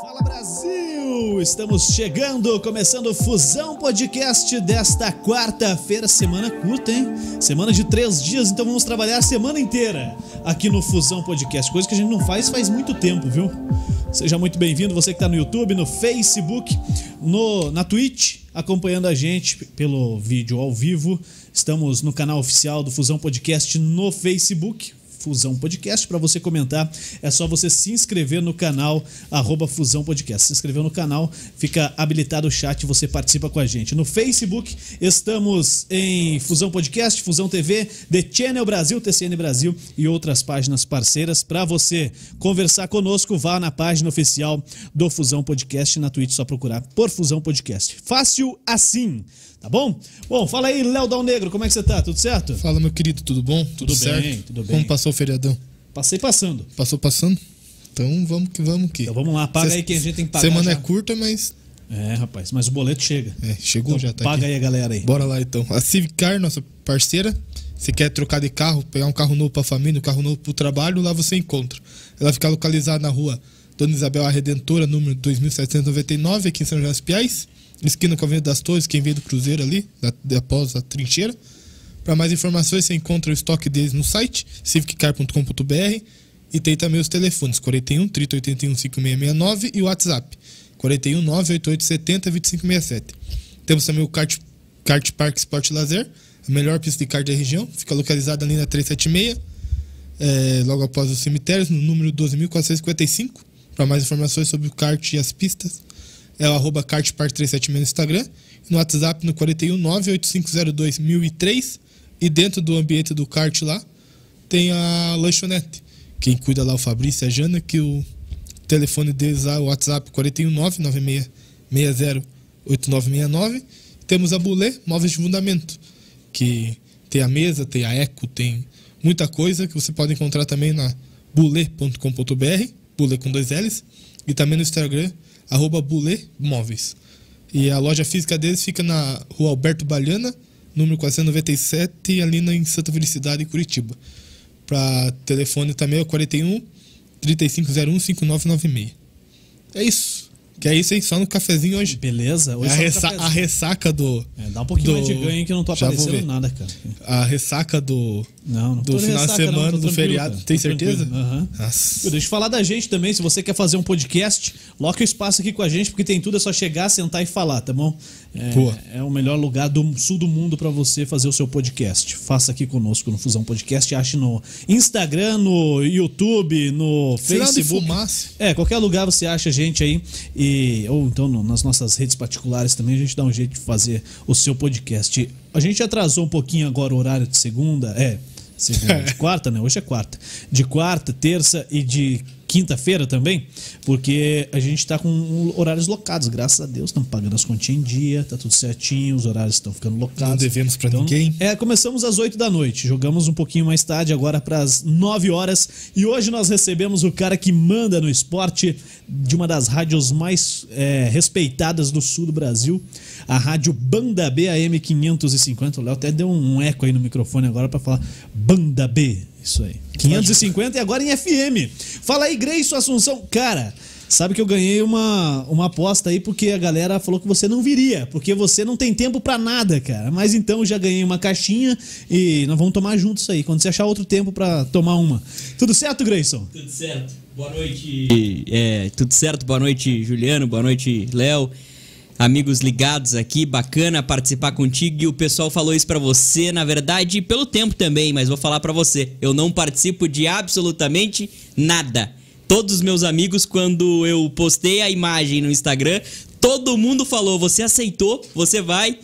Fala Brasil! Estamos chegando, começando o Fusão Podcast desta quarta-feira, semana curta, hein? Semana de três dias, então vamos trabalhar a semana inteira aqui no Fusão Podcast, coisa que a gente não faz faz muito tempo, viu? Seja muito bem-vindo, você que está no YouTube, no Facebook, no, na Twitch, acompanhando a gente pelo vídeo ao vivo. Estamos no canal oficial do Fusão Podcast no Facebook, Fusão Podcast. Para você comentar, é só você se inscrever no canal arroba Fusão Podcast. Se inscreveu no canal, fica habilitado o chat, você participa com a gente. No Facebook, estamos em Fusão Podcast, Fusão TV, The Channel Brasil, TCN Brasil e outras páginas parceiras. Para você conversar conosco, vá na página oficial do Fusão Podcast na Twitch, só procurar por Fusão Podcast. Fácil assim. Tá bom? Bom, fala aí, Léo Dal Negro, como é que você tá? Tudo certo? Fala, meu querido, tudo bom? Tudo, tudo bem, certo? tudo bem. Como passou o feriadão? Passei passando. Passou passando? Então vamos que vamos que. Então vamos lá, paga Cê, aí quem a gente tem que pagar. Semana já. é curta, mas. É, rapaz, mas o boleto chega. É, chegou então, já, tá Paga aqui. aí a galera aí. Bora lá então. A Civicar, nossa parceira, se quer trocar de carro, pegar um carro novo pra família, um carro novo pro trabalho, lá você encontra. Ela fica localizada na rua Dona Isabel a Redentora, número 2799, aqui em São José dos Piais esquina Avenida das Torres, quem veio do Cruzeiro ali, da, após a trincheira. Para mais informações, você encontra o estoque deles no site civiccar.com.br e tem também os telefones 41 3081 5669 e o WhatsApp 41 98870 2567. Temos também o Kart, Kart Park Sport Lazer, a melhor pista de kart da região, fica localizada ali na 376, é, logo após os cemitérios, no número 12.455. Para mais informações sobre o kart e as pistas, é o arroba kartpark376 no Instagram, no WhatsApp no 41985021003 e dentro do ambiente do kart lá tem a lanchonete. Quem cuida lá é o Fabrício e a Jana, que o telefone deles lá, o WhatsApp 41996608969. Temos a Bulê, móveis de fundamento, que tem a mesa, tem a eco, tem muita coisa que você pode encontrar também na bulê.com.br, bulê com dois L's, e também no Instagram, arroba Bulê Móveis. E a loja física deles fica na rua Alberto Baliana, número 497, ali na, em Santa Felicidade, Curitiba. Para telefone também é o 41 3501 5996. É isso. Que é isso aí, só no cafezinho hoje. Beleza. Hoje é a, ressa a, ressaca do. É, dá um pouquinho do... mais de ganho que eu não tô aparecendo nada, cara. A ressaca do. Não, não Do final de semana, não, do feriado. Cara. Tem certeza? Uhum. Deixa eu falar da gente também. Se você quer fazer um podcast, loca o espaço aqui com a gente, porque tem tudo, é só chegar, sentar e falar, tá bom? É, é o melhor lugar do sul do mundo para você fazer o seu podcast. Faça aqui conosco no Fusão Podcast. Ache no Instagram, no YouTube, no Facebook. É, qualquer lugar você acha a gente aí. E, ou então no, nas nossas redes particulares também, a gente dá um jeito de fazer o seu podcast. A gente atrasou um pouquinho agora o horário de segunda. É, segunda, de quarta, né? Hoje é quarta. De quarta, terça e de quinta-feira também, porque a gente está com horários locados, graças a Deus, estamos pagando as continhas em dia, tá tudo certinho, os horários estão ficando locados. Não devemos para então, ninguém. É, começamos às 8 da noite, jogamos um pouquinho mais tarde, agora para as 9 horas, e hoje nós recebemos o cara que manda no esporte de uma das rádios mais é, respeitadas do sul do Brasil, a rádio Banda B AM 550. O Léo até deu um eco aí no microfone agora para falar Banda B. Isso aí. 550 e agora em FM. Fala aí, Greiso Assunção. Cara, sabe que eu ganhei uma, uma aposta aí porque a galera falou que você não viria, porque você não tem tempo para nada, cara. Mas então já ganhei uma caixinha e nós vamos tomar juntos aí, quando você achar outro tempo para tomar uma. Tudo certo, Grayson? Tudo certo. Boa noite. É, tudo certo. Boa noite, Juliano. Boa noite, Léo amigos ligados aqui, bacana participar contigo e o pessoal falou isso para você, na verdade, pelo tempo também, mas vou falar para você, eu não participo de absolutamente nada. Todos os meus amigos quando eu postei a imagem no Instagram, todo mundo falou: "Você aceitou? Você vai?"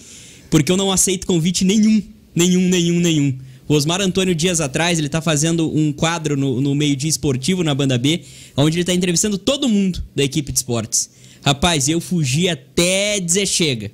Porque eu não aceito convite nenhum, nenhum, nenhum, nenhum. O Osmar Antônio Dias atrás, ele tá fazendo um quadro no, no meio-dia esportivo na banda B, onde ele tá entrevistando todo mundo da equipe de esportes. Rapaz, eu fugi até dizer chega.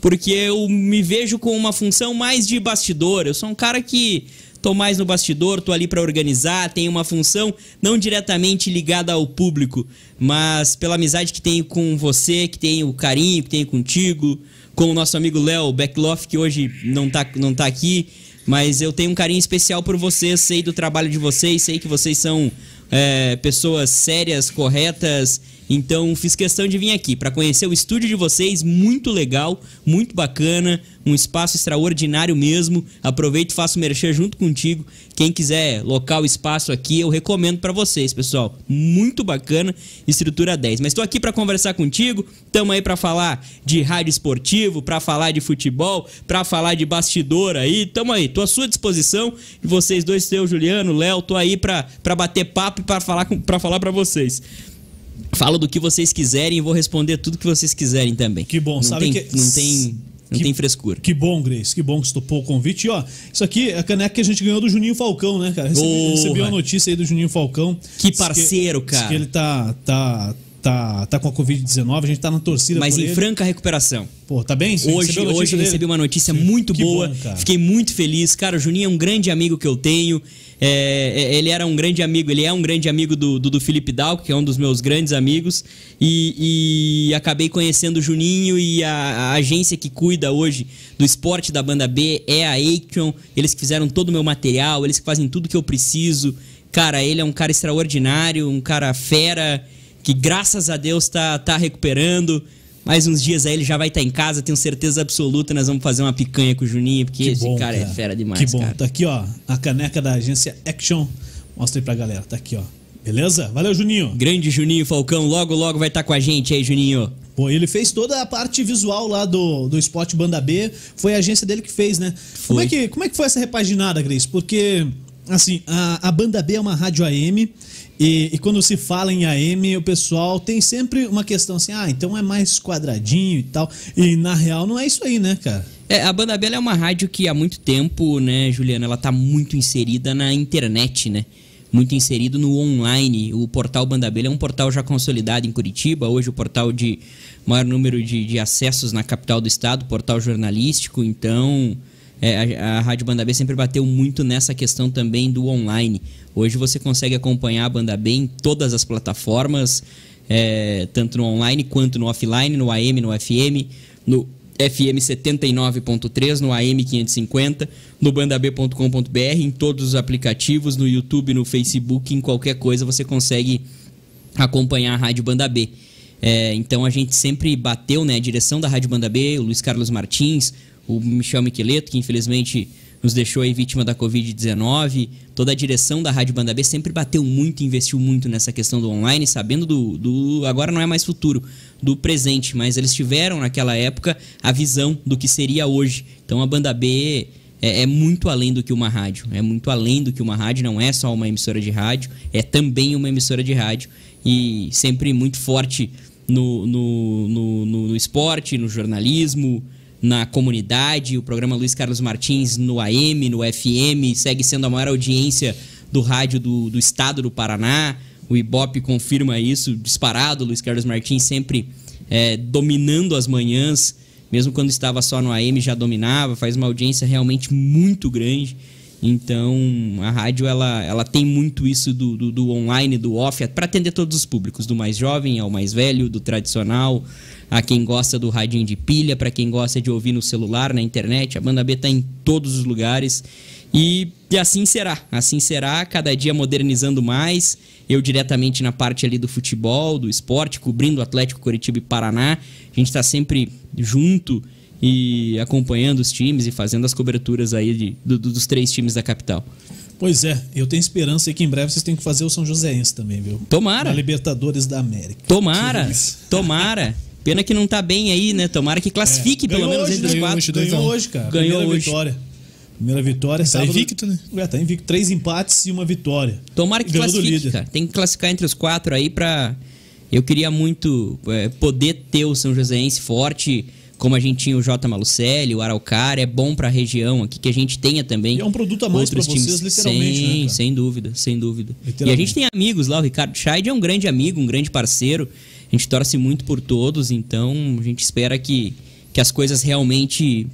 Porque eu me vejo com uma função mais de bastidor. Eu sou um cara que tô mais no bastidor, tô ali para organizar, tenho uma função não diretamente ligada ao público, mas pela amizade que tenho com você, que tenho o carinho que tenho contigo, com o nosso amigo Léo Beckloff, que hoje não tá, não tá aqui, mas eu tenho um carinho especial por vocês, sei do trabalho de vocês, sei que vocês são é, pessoas sérias, corretas. Então fiz questão de vir aqui para conhecer o estúdio de vocês, muito legal, muito bacana, um espaço extraordinário mesmo. Aproveito e faço merchan junto contigo. Quem quiser local, espaço aqui, eu recomendo para vocês, pessoal. Muito bacana, estrutura 10. Mas estou aqui para conversar contigo, estamos aí para falar de rádio esportivo, para falar de futebol, para falar de bastidor aí. Tamo aí, tô à sua disposição. E vocês dois, seu Juliano, Léo, tô aí para bater papo e para falar para falar para vocês. Falo do que vocês quiserem e vou responder tudo que vocês quiserem também. Que bom, não sabe tem, que- Não tem, não que- tem frescura. Que bom, Grace, que bom que você topou o convite. E ó, isso aqui é a caneca que a gente ganhou do Juninho Falcão, né, cara? Recebi, uma notícia aí do Juninho Falcão. Que parceiro, diz cara. que ele tá, tá, tá, tá com a Covid-19, a gente tá na torcida Mas em ele. franca recuperação. Pô, tá bem? Você Hoje, hoje eu recebi uma notícia muito Que boa. bom. Fiquei muito feliz. Cara, o Juninho é um grande amigo que eu tenho. É, é, ele era um grande amigo, ele é um grande amigo do, do, do Felipe Dalco, que é um dos meus grandes amigos. E, e acabei conhecendo o Juninho e a, a agência que cuida hoje do esporte da banda B é a Action. Eles que fizeram todo o meu material, eles que fazem tudo que eu preciso. Cara, ele é um cara extraordinário, um cara fera, que graças a Deus tá, tá recuperando. Mais uns dias aí ele já vai estar em casa, tenho certeza absoluta. Nós vamos fazer uma picanha com o Juninho, porque Que esse bom, cara, é fera demais, Que bom. cara. Tá aqui, ó, a caneca da agência Action. Mostra aí pra galera. Tá aqui, ó. Beleza? Valeu, Juninho. Grande Juninho Falcão, logo, logo vai estar com a gente aí, Juninho. Pô, ele fez toda a parte visual lá do, do Spot Banda B. Foi a agência dele que fez, né? Como Foi. é que, como é que foi essa repaginada, Grace? Porque, assim, a, a Banda B é uma rádio AM. E, e quando se fala em AM, o pessoal tem sempre uma questão assim: ah, então é mais quadradinho e tal. E na real não é isso aí, né, cara? É, a Banda Bela é uma rádio que há muito tempo, né, Juliana, ela tá muito inserida na internet, né? Muito inserido no online. O portal Banda Bela é um portal já consolidado em Curitiba, hoje o portal de maior número de, de acessos na capital do estado, portal jornalístico, então é, a, a Rádio Banda B sempre bateu muito nessa questão também do online. Hoje você consegue acompanhar a Banda B em todas as plataformas, é, tanto no online quanto no offline, no AM, no FM, no FM 79.3, no AM 550, no bandab.com.br, em todos os aplicativos, no YouTube, no Facebook, em qualquer coisa você consegue acompanhar a Rádio Banda B. É, então a gente sempre bateu, né, a direção da Rádio Banda B, o Luiz Carlos Martins, o Michel Miqueleto, que infelizmente nos deixou aí vítima da Covid-19, toda a direção da Rádio Banda B sempre bateu muito, investiu muito nessa questão do online, sabendo do, do agora não é mais futuro, do presente, mas eles tiveram naquela época a visão do que seria hoje. Então a Banda B é, é muito além do que uma rádio. É muito além do que uma rádio, não é só uma emissora de rádio, é também uma emissora de rádio. E sempre muito forte no, no, no, no, no esporte, no jornalismo, na comunidade. O programa Luiz Carlos Martins no AM, no FM, segue sendo a maior audiência do rádio do, do estado do Paraná. O Ibope confirma isso, disparado. Luiz Carlos Martins sempre é, dominando as manhãs, mesmo quando estava só no AM já dominava, faz uma audiência realmente muito grande. Então a rádio ela, ela tem muito isso do, do, do online, do off, para atender todos os públicos, do mais jovem ao mais velho, do tradicional, a quem gosta do radinho de pilha, para quem gosta de ouvir no celular, na internet. A banda B está em todos os lugares. E, e assim será, assim será, cada dia modernizando mais. Eu diretamente na parte ali do futebol, do esporte, cobrindo o Atlético Curitiba e Paraná. A gente está sempre junto e acompanhando os times e fazendo as coberturas aí de, do- do- dos três times da capital. Pois é, eu tenho esperança aí que em breve vocês têm que fazer o São Joséense também, viu? Tomara. Na Libertadores da América. Tomara, tomara. Pena que não tá bem aí, né? Tomara que classifique pelo É. Ganhou menos hoje, entre os né? quatro. Ganhou um. hoje, cara. Ganhou Primeira hoje. vitória. Primeira vitória. Tá sábado- invicto, né? É, tá invicto. Três empates e uma vitória. Tomara que Ganhou classifique, cara. Tem que classificar entre os quatro aí pra. Eu queria muito é, poder ter o São Joséense forte, como a gente tinha o J. Malucelli, o Araucária. É bom pra região aqui que a gente tenha também. E é um produto a mais pra vocês, literalmente, Sim, né, sem dúvida, sem dúvida. E a gente tem amigos lá, o Ricardo Scheid é um grande amigo, um grande parceiro. A gente torce muito por todos, então a gente espera que, que as coisas realmente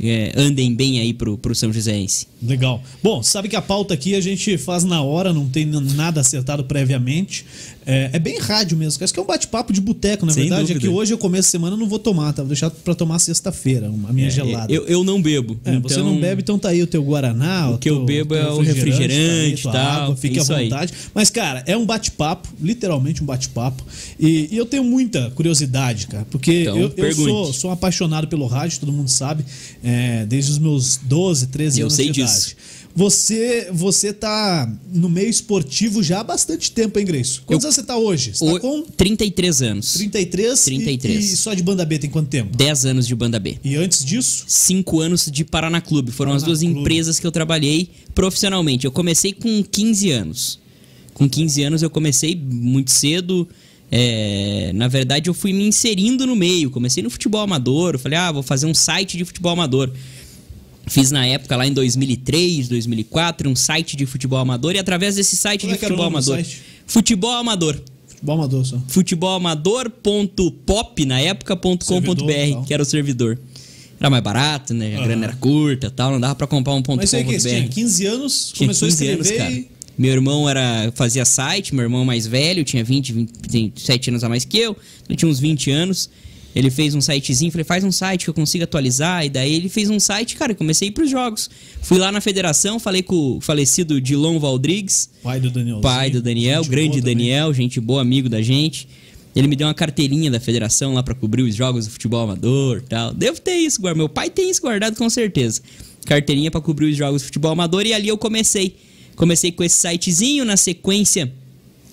é, andem bem aí pro, pro São Joséense. Legal. Bom, sabe que a pauta aqui a gente faz na hora, não tem nada acertado previamente. É, é bem rádio mesmo, cara. Isso que é um bate-papo de boteco, na Sem verdade. É dúvida. que hoje eu começo a semana eu não vou tomar, tá? Vou deixar pra tomar sexta-feira, a minha gelada. É, Eu, eu não bebo. É, você então- não bebe, então tá aí o teu Guaraná. O que eu teu- bebo é o refrigerante tal, água, fique à aí. vontade. Mas, cara, é um bate-papo, literalmente um bate-papo. E, e eu tenho muita curiosidade, cara, porque Então, eu, eu sou, sou apaixonado pelo rádio, todo mundo sabe, é, desde os meus 12, 13 Eu anos sei de disso. idade. Você, você tá no meio esportivo já há bastante tempo, hein, Grace? Quantos Eu- anos você tá hoje? Você O- tá com 33 anos. 33, e- 33. E, só de banda B tem quanto tempo? 10 anos de banda B. E antes disso? 5 anos de Paraná Clube. Foram as Paraná duas Clube. empresas que eu trabalhei profissionalmente. Eu comecei com 15 anos. Com 15 anos eu comecei muito cedo. É, na verdade, eu fui me inserindo no meio. Comecei no futebol amador. Eu falei, ah, vou fazer um site de futebol amador. Fiz na época, lá em 2003, 2004, um site de futebol amador. E através desse site é de o futebol amador. Futebol amador Futebol amador só. futebolamador.pop na época.com.br, que era o servidor. Era mais barato, né? A grana era curta tal, não dava pra comprar um ponto Mas aí que você tinha .com.br. 15 anos, Tinha começou 15 a anos, escrever cara. e... Meu irmão era fazia site, meu irmão mais velho, tinha 20, 27 anos a mais que eu, ele tinha uns 20 anos. Ele fez um sitezinho, falei, faz um site que eu consiga atualizar. E daí ele fez um site, cara, comecei a ir pros jogos. Fui lá na federação, falei com o falecido Dilon Valdrigues, Pai do Daniel. pai do Daniel, grande Daniel, gente boa, amigo da gente. Ele me deu uma carteirinha da federação lá pra cobrir os jogos do futebol amador e tal. Devo ter isso guardado. Meu pai tem isso guardado com certeza. Carteirinha pra cobrir os jogos do futebol amador e ali eu comecei. Comecei com esse sitezinho, na sequência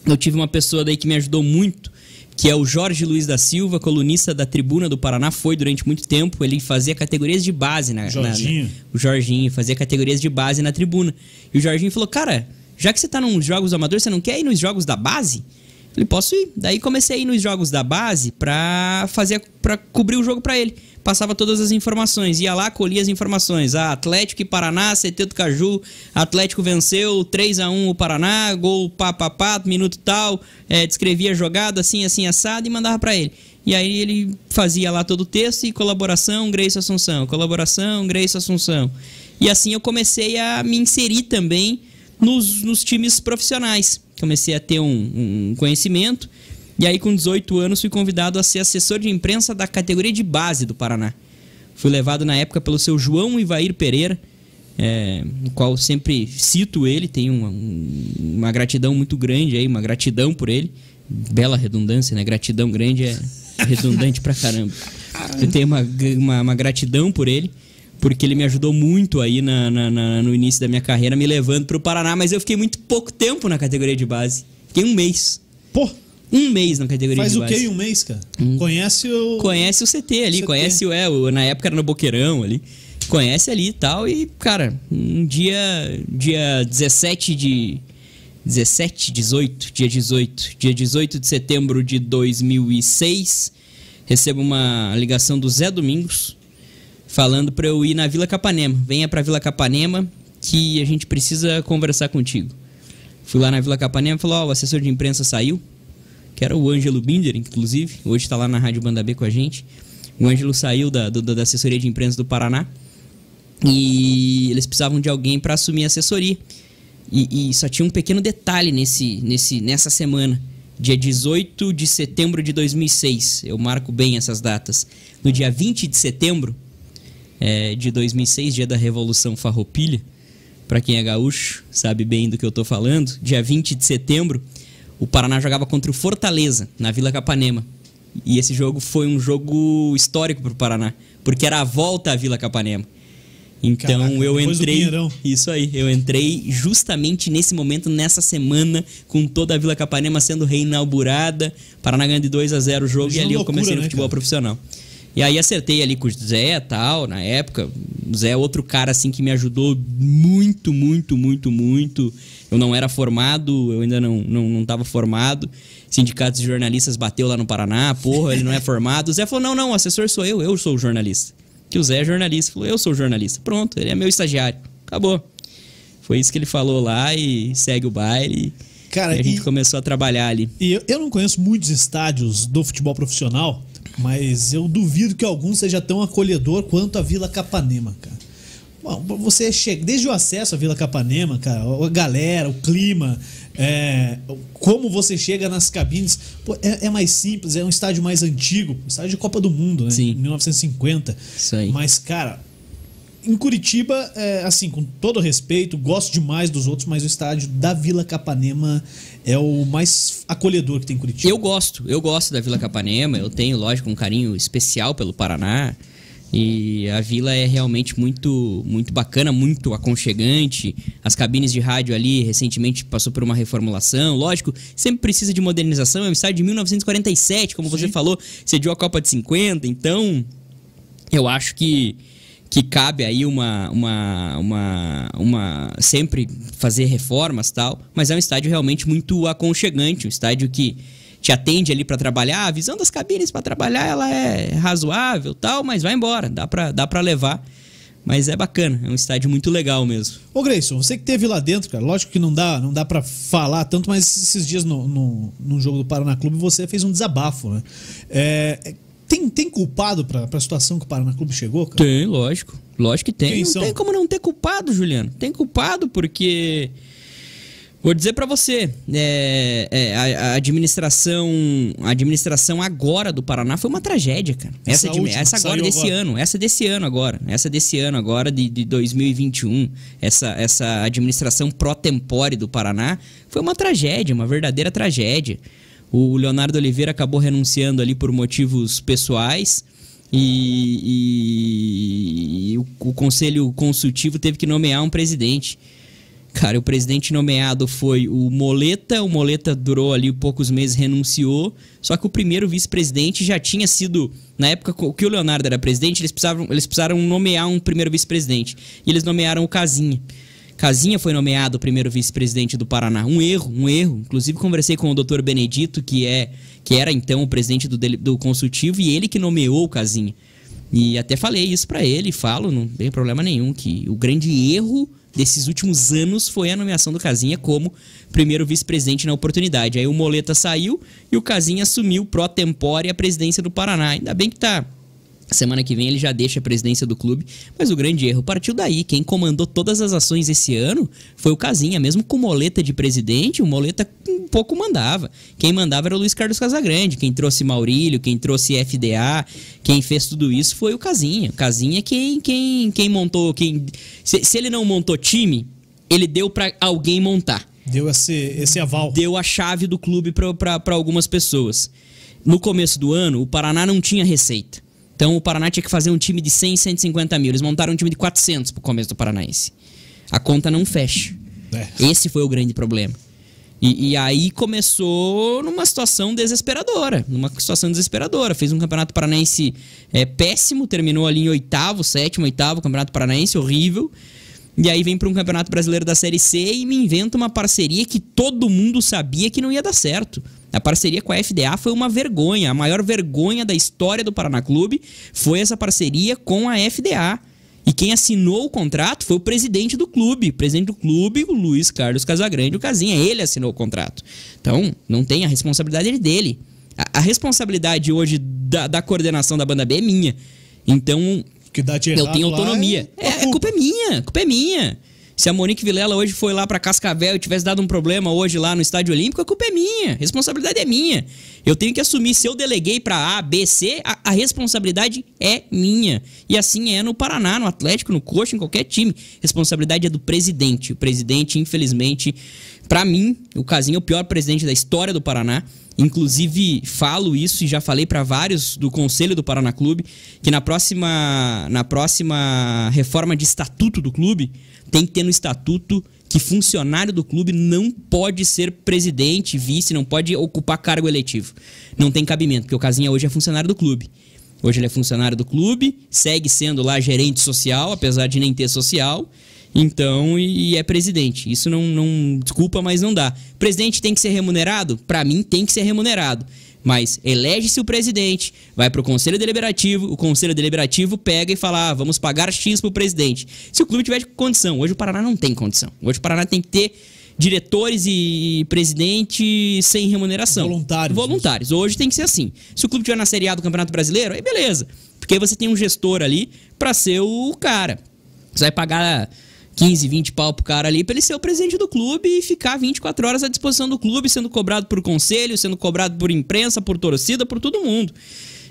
eu tive uma pessoa daí que me ajudou muito, que é o Jorge Luiz da Silva, colunista da Tribuna do Paraná, foi durante muito tempo. Ele fazia categorias de base na, na- Jorginho. o Jorginho fazia categorias de base na tribuna. E o Jorginho falou: Cara, já que você tá nos jogos amadores, você não quer ir nos jogos da base? Eu Falei, posso ir. Daí comecei a ir nos jogos da base pra fazer para cobrir o jogo pra ele. Passava todas as informações, ia lá, colhia as informações. Ah, Atlético e Paraná, CT do Caju, Atlético venceu 3 a 1 o Paraná, gol pá, pá, pá, minuto tal, é, descrevia a jogada assim, assim, assado e mandava pra ele. E aí ele fazia lá todo o texto e colaboração, Grace Assunção, colaboração, Grace Assunção. E assim eu comecei a me inserir também nos, nos times profissionais. Comecei a ter um, um conhecimento. E aí, com 18 anos, fui convidado a ser assessor de imprensa da categoria de base do Paraná. Fui levado na época pelo seu João Ivair Pereira, é, no qual sempre cito ele, tenho uma, um- uma gratidão muito grande aí, uma gratidão por ele. Bela redundância, né? Gratidão grande é redundante pra caramba. Eu tenho uma, uma, uma gratidão por ele, porque ele me ajudou muito aí na, na- na- no início da minha carreira, me levando pro Paraná, mas eu fiquei muito pouco tempo na categoria de base. Fiquei um mês. Pô, Um mês na categoria faz de o base. que em um mês, cara? Conhece o... Conhece o CT ali, CT. conhece o, é, o- na época era no Boqueirão ali. Conhece ali e tal. E, cara, um dia, dia 17 de. 17, 18, dia 18. Dia 18 de setembro de 2006, recebo uma ligação do Zé Domingos falando pra eu ir na Vila Capanema. Venha pra Vila Capanema que a gente precisa conversar contigo. Fui lá na Vila Capanema e falou: Ó, o assessor de imprensa saiu que era o Ângelo Binder, inclusive, hoje está lá na Rádio Banda B com a gente. O Ângelo saiu da, do- da assessoria de imprensa do Paraná e eles precisavam de alguém para assumir a assessoria. E, e só tinha um pequeno detalhe nesse, nesse, nessa semana. Dia 18 de setembro de 2006, eu marco bem essas datas. No dia 20 de setembro é, de 2006, dia da Revolução Farroupilha, para quem é gaúcho, sabe bem do que eu tô falando. Dia 20 de setembro, o Paraná jogava contra o Fortaleza, na Vila Capanema. E esse jogo foi um jogo histórico pro Paraná, porque era a volta à Vila Capanema. Então Caraca, eu entrei. Isso aí, eu entrei justamente nesse momento, nessa semana, com toda a Vila Capanema sendo reinaugurada, Paraná ganhando de 2 a 0 o jogo, Imagina e ali eu loucura, comecei no né, futebol cara? profissional. E aí acertei ali com o Zé tal, na época. O Zé é outro cara assim que me ajudou muito, muito, muito, muito. Eu não era formado, eu ainda não, não, não tava formado. Sindicatos de jornalistas bateu lá no Paraná, porra, ele não é formado. O Zé falou: não, não, o assessor sou eu, eu sou o jornalista. Que o Zé é jornalista. Falou, eu sou jornalista. Pronto, ele é meu estagiário. Acabou. Foi isso que ele falou lá e segue o baile. Cara, e a gente e- começou a trabalhar ali. E eu, eu não conheço muitos estádios do futebol profissional, mas eu duvido que algum seja tão acolhedor quanto a Vila Capanema, cara. Bom, você chega, desde o acesso à Vila Capanema, cara, a galera, o clima, é, como você chega nas cabines, pô, é, é, mais simples, é um estádio mais antigo, estádio de Copa do Mundo, né? Sim. 1950. Isso aí. Mas, cara, em Curitiba, é, assim, com todo respeito, gosto demais dos outros, mas o estádio da Vila Capanema é o mais acolhedor que tem em Curitiba. Eu gosto, eu gosto da Vila Capanema, eu tenho, lógico, um carinho especial pelo Paraná. E a vila é realmente muito muito bacana, muito aconchegante. As cabines de rádio ali recentemente passou por uma reformulação. Lógico, sempre precisa de modernização. É um estádio de 1947, como Sim. você falou, sediou a Copa de 50. Então, eu acho que que cabe aí uma, uma, uma, uma sempre fazer reformas tal, mas é um estádio realmente muito aconchegante, um estádio que te atende ali para trabalhar, a visão das cabines para trabalhar ela é razoável, tal, mas vai embora, dá para dá para levar. Mas é bacana, é um estádio muito legal mesmo. Ô Grayson, você que teve lá dentro, cara, lógico que não dá, não dá para falar tanto, mas esses dias no, no, no, jogo do Paraná Clube você fez um desabafo, né? É, tem, tem culpado pra, pra situação que o Paraná Clube chegou, cara? Tem, lógico. Lógico que tem. Quem não são? tem como não ter culpado, Juliano. Tem culpado porque. Vou dizer para você, é, é, a, a, administração, a administração agora do Paraná foi uma tragédia, cara. Essa, essa, última, essa agora desse agora. ano, essa desse ano agora, essa desse ano agora de, de 2021, essa, essa administração pró tempore do Paraná foi uma tragédia, uma verdadeira tragédia. O Leonardo Oliveira acabou renunciando ali por motivos pessoais. E, e, e o, o, conselho consultivo teve que nomear um presidente. Cara, o presidente nomeado foi o Moleta. O Moleta durou ali poucos meses, renunciou. Só que o primeiro vice-presidente já tinha sido. Na época que o Leonardo era presidente, eles precisavam, eles precisaram nomear um primeiro vice-presidente. E eles nomearam o Casinha. Casinha foi nomeado o primeiro vice-presidente do Paraná. Um erro, um erro. Inclusive conversei com o doutor Benedito, que é que era então o presidente do, do consultivo, e ele que nomeou o Casinha. E até falei isso para ele, falo, não tem problema nenhum, que o grande erro desses últimos anos foi a nomeação do Casinha como primeiro vice-presidente na oportunidade. Aí o Moleta saiu e o Casinha assumiu pro tempore a presidência do Paraná. Ainda bem que tá Semana que vem ele já deixa a presidência do clube, mas o grande erro partiu daí. Quem comandou todas as ações esse ano foi o Casinha, mesmo com Moleta de presidente, o Moleta um pouco mandava. Quem mandava era o Luiz Carlos Casagrande, quem trouxe Maurílio, quem trouxe FDA, quem fez tudo isso foi o Casinha. O Casinha quem quem quem montou, quem se, se ele não montou time, ele deu para alguém montar. Deu esse esse aval. Deu a chave do clube para algumas pessoas. No começo do ano, o Paraná não tinha receita. Então o Paraná tinha que fazer um time de 100, 150 mil. Eles montaram um time de 400 pro começo do Paranaense. A conta não fecha. É. Esse foi o grande problema. E, e, aí começou numa situação desesperadora. Numa situação desesperadora. Fez um campeonato paranaense é, péssimo, terminou ali em oitavo, sétimo, oitavo, campeonato paranaense, horrível. E aí vem para um campeonato brasileiro da Série C e me inventa uma parceria que todo mundo sabia que não ia dar certo. A parceria com a FDA foi uma vergonha. A maior vergonha da história do Paraná Clube foi essa parceria com a FDA. E quem assinou o contrato foi o presidente do clube. O presidente do clube, o Luiz Carlos Casagrande, o Casinha. Ele assinou o contrato. Então, não tem a responsabilidade dele. A, a responsabilidade hoje da, da, coordenação da banda B é minha. Então, eu tenho autonomia. É, é, a culpa é minha. A culpa é minha. Se a Monique Vilela hoje foi lá para Cascavel e tivesse dado um problema hoje lá no Estádio Olímpico, a culpa é minha. A responsabilidade é minha. Eu tenho que assumir. Se eu deleguei para A, B, C, a, a, responsabilidade é minha. E assim é no Paraná, no Atlético, no Coxa, em qualquer time. Responsabilidade é do presidente. O presidente, infelizmente, para mim, o Casinho é o pior presidente da história do Paraná. Inclusive, falo isso e já falei para vários do Conselho do Paraná Clube que na próxima, na próxima reforma de estatuto do clube tem que ter no estatuto que funcionário do clube não pode ser presidente, vice, não pode ocupar cargo eletivo. Não tem cabimento, porque o Casinha hoje é funcionário do clube. Hoje ele é funcionário do clube, segue sendo lá gerente social, apesar de nem ter social. Então, e, é presidente. Isso não, não. Desculpa, mas não dá. Presidente tem que ser remunerado? Para mim, tem que ser remunerado. Mas elege-se o presidente, vai para o conselho deliberativo, o conselho deliberativo pega e fala: ah, vamos pagar X para o presidente. Se o clube tiver condição, hoje o Paraná não tem condição. Hoje o Paraná tem que ter diretores e presidente sem remuneração. Voluntários. Voluntários. Hoje tem que ser assim. Se o clube tiver na Série A do Campeonato Brasileiro, aí beleza. Porque aí você tem um gestor ali para ser o cara. Você vai pagar 15, 20 pau pro cara ali pra ele ser o presidente do clube e ficar 24 horas à disposição do clube, sendo cobrado por conselho, sendo cobrado por imprensa, por torcida, por todo mundo.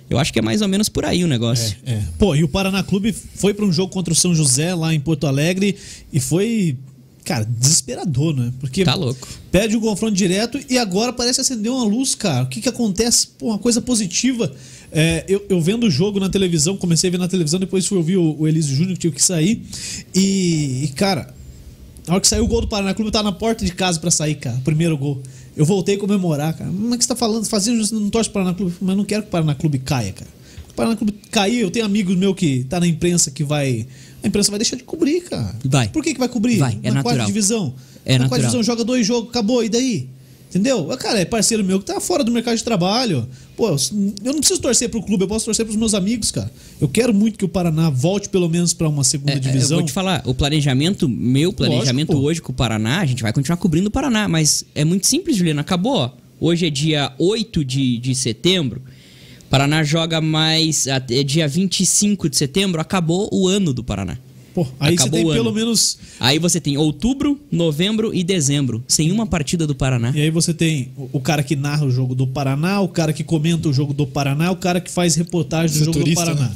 Eu acho que é mais ou menos por aí o negócio. É, é. Pô, e o Paraná Clube foi para um jogo contra o São José lá em Porto Alegre e foi, cara, desesperador, né? Porque Tá louco. perde o confronto direto e agora parece acender uma luz, cara. O que que acontece? Pô, uma coisa positiva. É, eu, eu vendo o jogo na televisão, comecei a ver na televisão, depois fui ouvir o, o Elísio Júnior, que tive que sair. E, e, cara, na hora que saiu o gol do Paraná Clube, eu tava na porta de casa pra sair, cara. o Primeiro gol. Eu voltei a comemorar, cara. Mas o que você tá falando? Fazendo isso, não torce pro Paraná Clube. Mas eu não quero que o Paraná Clube caia, cara. O Paraná Clube cair, eu tenho amigos meus que tá na imprensa que vai. A imprensa vai deixar de cobrir, cara. Vai. Por que, que vai cobrir? Vai, é na quarta natural. divisão. É na natural. quarta divisão joga dois jogos, acabou, e daí? Entendeu? Cara, é parceiro meu que tá fora do mercado de trabalho. Pô, eu não preciso torcer pro clube, eu posso torcer pros meus amigos, cara. Eu quero muito que o Paraná volte pelo menos pra uma segunda É, é, divisão. Eu vou te falar, o planejamento, meu planejamento Lógico, hoje com o Paraná, a gente vai continuar cobrindo o Paraná, mas é muito simples, Juliano, acabou. Hoje é dia 8 de, de setembro, Paraná joga mais, é dia 25 de setembro, acabou o ano do Paraná. Pô, aí você Acabou tem o pelo menos. Aí você tem outubro, novembro e dezembro, sem uma partida do Paraná. E aí você tem o- o cara que narra o jogo do Paraná, o cara que comenta o jogo do Paraná, o cara que faz reportagem do jogo do Paraná.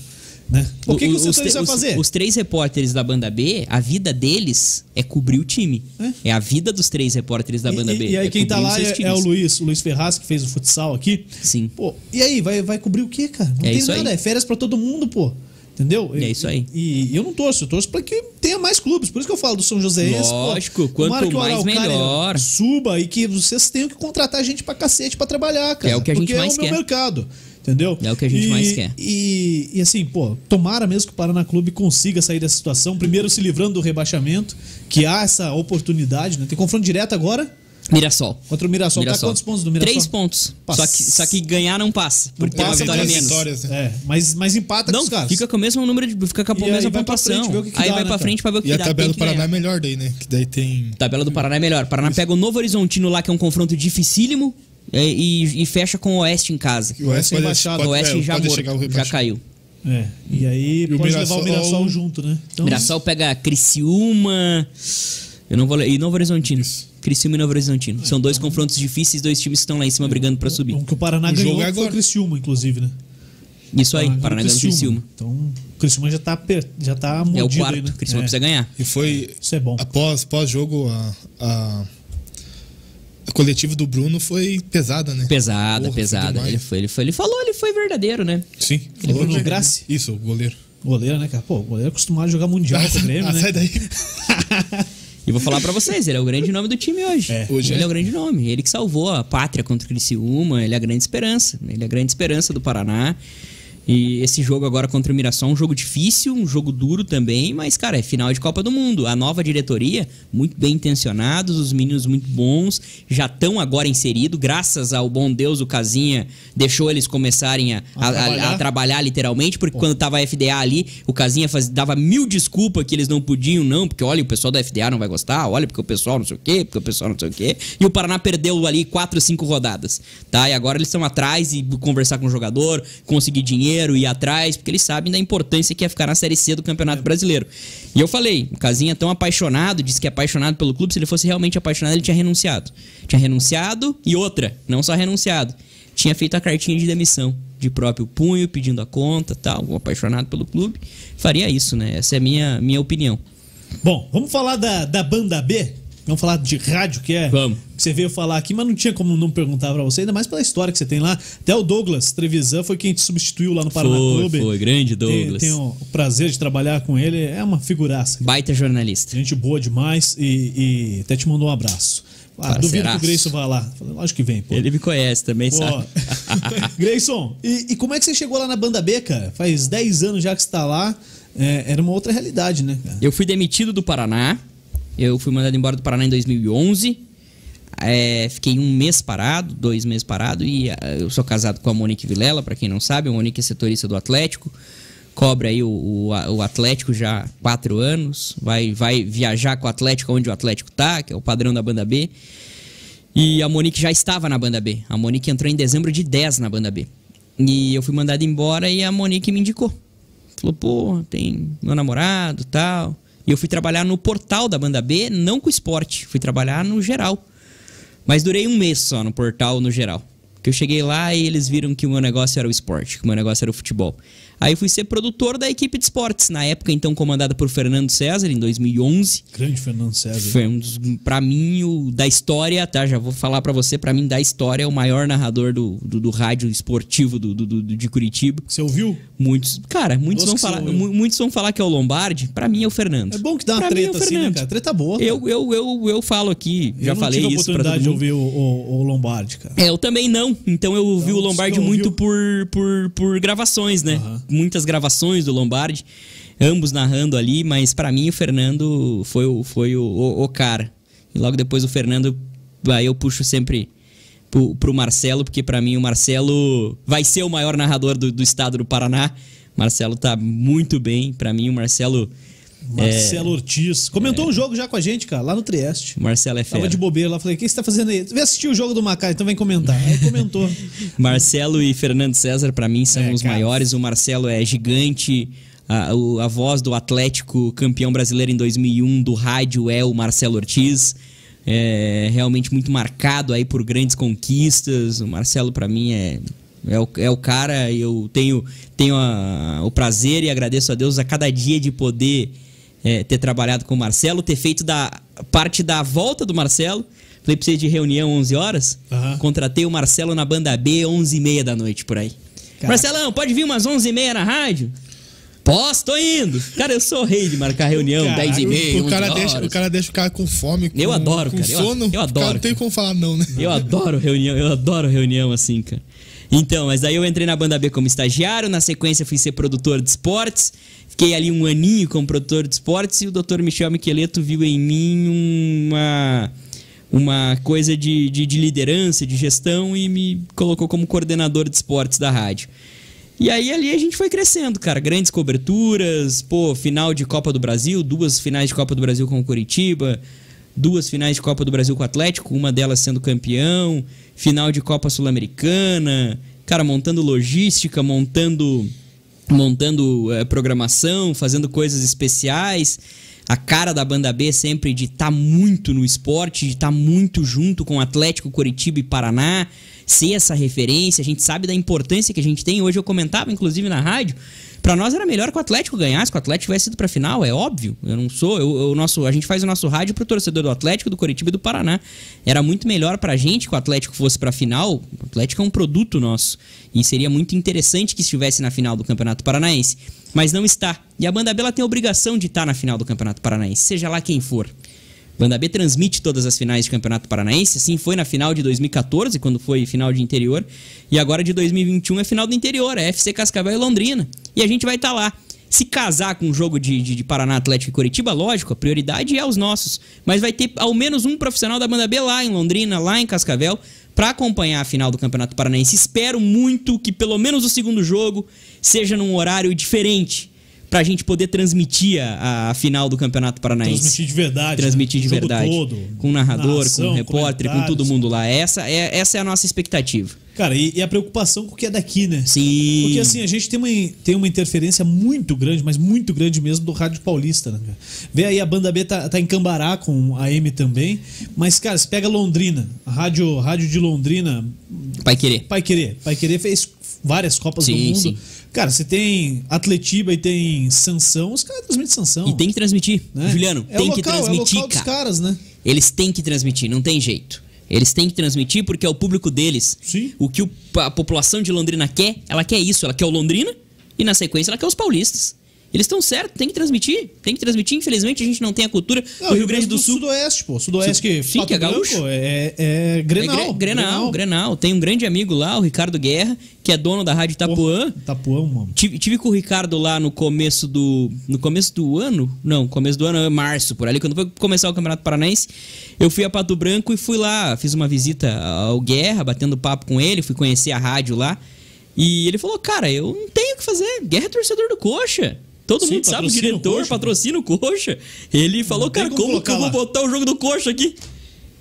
Né? O que, que o os, setorista vai os- fazer? os três repórteres da banda B, a vida deles é cobrir o time. É. É, a vida dos três repórteres da E- banda e, B. E aí é quem tá os lá é, é o Luiz, o Luiz Ferraz, que fez o futsal aqui. Sim. Pô, e aí, vai, vai cobrir o quê, cara? Não É tem isso nada, aí. é férias pra todo mundo, pô. Entendeu? É isso aí. E, e eu não torço, eu torço pra que tenha mais clubes. Por isso que eu falo do São José. Lógico, quanto mais, melhor. Suba e que vocês tenham que contratar gente pra cacete pra trabalhar, cara. É o que a gente porque mais é o meu quer. mercado. Entendeu? É o que a gente E- mais quer. E, e assim, pô, tomara mesmo que o Paraná Clube consiga sair dessa situação. Primeiro se livrando do rebaixamento, que há essa oportunidade, né? Tem confronto direto agora Mirassol. contra o Mirassol. Tá quantos pontos do Mirassol? Três pontos. Passa. Só que, só que ganhar não passa. Porque tem uma passa, vitória então, menos. vitórias, né? É, mas, mas empata com Não, os caras. fica com o mesmo número de. Fica com a E mesma pontuação. frente, vê o que que aí dá, vai né, pra frente pra ver o que E a dá. tabela Tem do que Paraná é melhor daí, né? Que daí tem. Tabela do Paraná é melhor. Paraná pega o Novo Horizontino lá, que é um confronto dificílimo. é, E, e fecha com o Oeste em casa. O Oeste Sem pode, baixada. pode, o Oeste é, já, morto, já caiu. É, e aí E o pode levar o Mirassol- Mirassol junto, né? Então, Mirassol pega Criciúma. Eu não vou ler. E Novo Horizontino. Criciúma e Novo Horizontino. São dois confrontos difíceis, dois times que estão lá em cima brigando pra subir. O que o Paraná O ganhou é foi o agora. Criciúma, inclusive, né? Isso aí, Paraná Paraná ganhou o Criciúma. Então, o Criciúma já tá, per... já tá mordido É o aí, quarto. né? O Criciúma É. precisa ganhar. E foi. Isso é bom. Após, após jogo, a, a, a coletiva do Bruno foi pesada, né? Pesada, Porra, foi pesada. demais. Ele, foi, ele, foi, ele falou, ele foi verdadeiro, né? Sim. Ele falou que- Grassi? Isso, o goleiro. Goleiro, né, cara? Pô, o goleiro é acostumado a jogar mundial com o Grêmio, ah, né? sai daí. E vou falar pra vocês, ele é o grande nome do time hoje. É. Hoje ele é. é. o grande nome. Ele que salvou a pátria contra o Criciúma, ele é a grande esperança. Ele é a grande esperança do Paraná. E esse jogo agora contra o Mirassol é um jogo difícil, um jogo duro também, mas, cara, é final de Copa do Mundo. A nova diretoria, muito bem intencionados, os meninos muito bons, já estão agora inseridos, graças ao bom Deus, o Casinha deixou eles começarem a, A a- trabalhar. a trabalhar literalmente, porque quando tava a FDA ali, o Casinha faz- dava mil desculpas que eles não podiam, não, porque olha, o pessoal da FDA não vai gostar, olha, porque o pessoal não sei o quê, porque o pessoal não sei o quê. E o Paraná perdeu ali quatro, cinco rodadas, tá? E agora eles estão atrás e conversar com o jogador, conseguir dinheiro, ir atrás, porque eles sabem da importância que é ficar na Série C do Campeonato Brasileiro. E eu falei, o Casinha é tão apaixonado, disse que é apaixonado pelo clube, se ele fosse realmente apaixonado, ele tinha renunciado. Tinha renunciado e outra, não só renunciado tinha feito a cartinha de demissão de próprio punho, pedindo a conta, tal, um apaixonado pelo clube, faria isso, né? Essa é a minha, minha opinião. Bom, vamos falar da, da banda B? Vamos falar de rádio, que é. Vamos. Que você veio falar aqui, mas não tinha como não perguntar pra você, ainda mais pela história que você tem lá. Até o Douglas Trevisan foi quem te substituiu lá no Paraná Foi, Clube. foi, grande Douglas. Tenho o prazer de trabalhar com ele, é uma figuraça. Baita jornalista. Gente boa demais e, e até te mandou um abraço. Ah, duvido que o. Grayson vá lá. Falei, Lógico que vem, pô. Ele me conhece também, Pô. sabe? Grayson, e, e como é que você chegou lá na banda B, cara? Faz 10 anos já que você tá lá. É, era uma outra realidade, né, cara? Eu fui demitido do Paraná. Eu fui mandado embora do Paraná em 2011. É, fiquei um mês parado, dois meses parado. E ah, eu sou casado com a Monique Vilela, pra quem não sabe. A Monique é setorista do Atlético. Cobre aí o, o, o Atlético já há quatro anos. Vai, vai viajar com o Atlético onde o Atlético tá, que é o padrão da banda B. E a Monique já estava na banda B. A Monique entrou em dezembro de 10 na banda B. E eu fui mandado embora e a Monique me indicou. Falou, pô, tem meu namorado tal. E eu fui trabalhar no portal da banda B, não com esporte, fui trabalhar no geral. Mas durei um mês só no portal no geral. Que eu cheguei lá e eles viram que o meu negócio era o esporte, que o meu negócio era o futebol. Aí fui ser produtor da equipe de esportes, na época então comandada por Fernando César, em 2011. Grande Fernando César. Foi um dos, pra mim, o, da história, tá? Já vou falar pra você, pra mim, da história, é o maior narrador do, do, do rádio esportivo do, do, do- de Curitiba. Você ouviu? Muitos, cara, muitos Nossa, vão, falar, eu. muitos vão falar que é o Lombardi, pra mim é o Fernando. É bom que dá uma Pra é treta assim, né, cara? Treta boa. cara. Eu, eu, eu, eu falo aqui, Eu já falei isso pra todo oportunidade de ouvir o, o- o Lombardi, cara. É, eu também não. Então eu ouvi Então, o Lombardi muito por, por, por gravações, né? Aham. Muitas gravações do Lombardi, ambos narrando ali, mas pra mim o Fernando foi, o, foi o, o, o cara. E logo depois o Fernando, aí eu puxo sempre pro, pro Marcelo, porque pra mim o Marcelo vai ser o maior narrador do, do estado do Paraná. Marcelo tá muito bem. Pra mim o Marcelo. Marcelo Ortiz. Comentou um jogo já com a gente, cara, lá no Trieste. Marcelo é fera. Tava de bobeira lá, falei, o que você tá fazendo aí? Vem assistir o jogo do Macau, então vem comentar. Aí comentou. Marcelo e Fernando César, pra mim, são É, os cara. maiores. O Marcelo é gigante. A, o- a voz do Atlético, campeão brasileiro em 2001, do rádio, é o Marcelo Ortiz. É realmente muito marcado aí por grandes conquistas. O Marcelo, pra mim, é, é, o, é o cara. Eu tenho, tenho a- o prazer e agradeço a Deus a cada dia de poder é, ter trabalhado com o Marcelo, ter feito da parte da volta do Marcelo. Falei pra vocês de reunião 11 horas. Aham. Contratei o Marcelo na banda B, 11 e meia da noite por aí. Caraca. Marcelão, pode vir umas 11 e meia na rádio? Posso, tô indo. Cara, eu sou rei de marcar reunião, Caraca, 10 e meia, o, 11 cara horas. deixa, o cara deixa o cara com fome. Com, Eu adoro, com cara, eu- sono. eu O cara adoro, não tem cara. como falar não, né? Eu adoro reunião, eu adoro reunião assim, cara. Então, mas aí eu entrei na banda B como estagiário, na sequência fui ser produtor de esportes, fiquei ali um aninho como produtor de esportes e o Dr. Michel Micheleto viu em mim uma, uma coisa de, de, de liderança, de gestão e me colocou como coordenador de esportes da rádio. E aí ali a gente foi crescendo, cara. Grandes coberturas, pô, final de Copa do Brasil, duas finais de Copa do Brasil com o Curitiba, duas finais de Copa do Brasil com o Atlético, uma delas sendo campeão, final de Copa Sul-Americana, cara, montando logística, montando montando eh, programação, fazendo coisas especiais. A cara da banda B sempre de estar muito no esporte, de estar muito junto com Atlético, Curitiba e Paraná, ser essa referência. A gente sabe da importância que a gente tem. Hoje eu comentava, inclusive na rádio, Pra nós era melhor que o Atlético ganhasse, que o Atlético tivesse ido pra final, é óbvio. Eu não sou. eu- eu- nosso, a gente faz o nosso rádio pro torcedor do Atlético, do Curitiba e do Paraná. Era muito melhor pra gente que o Atlético fosse pra final. O Atlético é um produto nosso. E seria muito interessante que estivesse na final do Campeonato Paranaense. Mas não está. E a Banda B ela tem a obrigação de estar na final do Campeonato Paranaense, seja lá quem for. Banda B transmite todas as finais de Campeonato Paranaense, assim foi na final de 2014, quando foi final de interior, e agora de 2021 é final do interior, é FC Cascavel e Londrina. E a gente vai estar lá. Se casar com um jogo de, de, de Paraná Atlético e Curitiba, lógico, a prioridade é os nossos. Mas vai ter ao menos um profissional da Banda B lá em Londrina, lá em Cascavel, para acompanhar a final do Campeonato Paranaense. Espero muito que pelo menos o segundo jogo seja num horário diferente. Pra gente poder transmitir a, a final do Campeonato Paranaense Transmitir de verdade. transmitir né? de verdade. todo, com o narrador, narração, com o repórter, com todo mundo lá. Essa é, essa é a nossa expectativa. Cara, e, e a preocupação com o que é daqui, né? Sim. Porque assim, a gente tem uma, tem uma interferência muito grande, mas muito grande mesmo, do Rádio Paulista, né? cara? Vê aí, a banda B tá, tá em Cambará com a M também. Mas, cara, você pega Londrina, a rádio, rádio de Londrina, Vai querer. Pai Querer. Pai Querer fez várias Copas do Sim, Mundo. sim. Cara, você tem Atletiba e tem Sansão, os caras transmitem Sansão. E tem que transmitir. né? Juliano, é tem o que local, transmitir, é o local dos cara. caras, né? Eles têm que transmitir, não tem jeito. Eles têm que transmitir porque é o público deles. Sim. O que a população de Londrina quer, ela quer isso. Ela quer o Londrina e, na sequência, ela quer os paulistas. Eles estão certos, tem que transmitir. Tem que transmitir. Infelizmente, a gente não tem a cultura Não, do Rio Grande do Sul. Sudoeste, pô. Sudoeste que Sim, Pato que é gaúcho. É, é Grenal. É Gre- Grenal, Grenal. Tem um grande amigo lá, o Ricardo Guerra, que é dono da Rádio Itapuã. Tapuã, mano. Tive, tive com o Ricardo lá no começo do. No começo do ano? Não, começo do ano é março, por ali, quando foi começar o Campeonato Paranaense. Eu fui a Pato Branco e fui lá, fiz uma visita ao Guerra, batendo papo com ele, fui conhecer a rádio lá. E ele falou: Cara, eu não tenho o que fazer. Guerra é torcedor do Coxa. Todo Sim, mundo sabe, o diretor Coxa, patrocina o Coxa. Ele falou: Cara, como como, que eu vou lá." botar o jogo do Coxa aqui?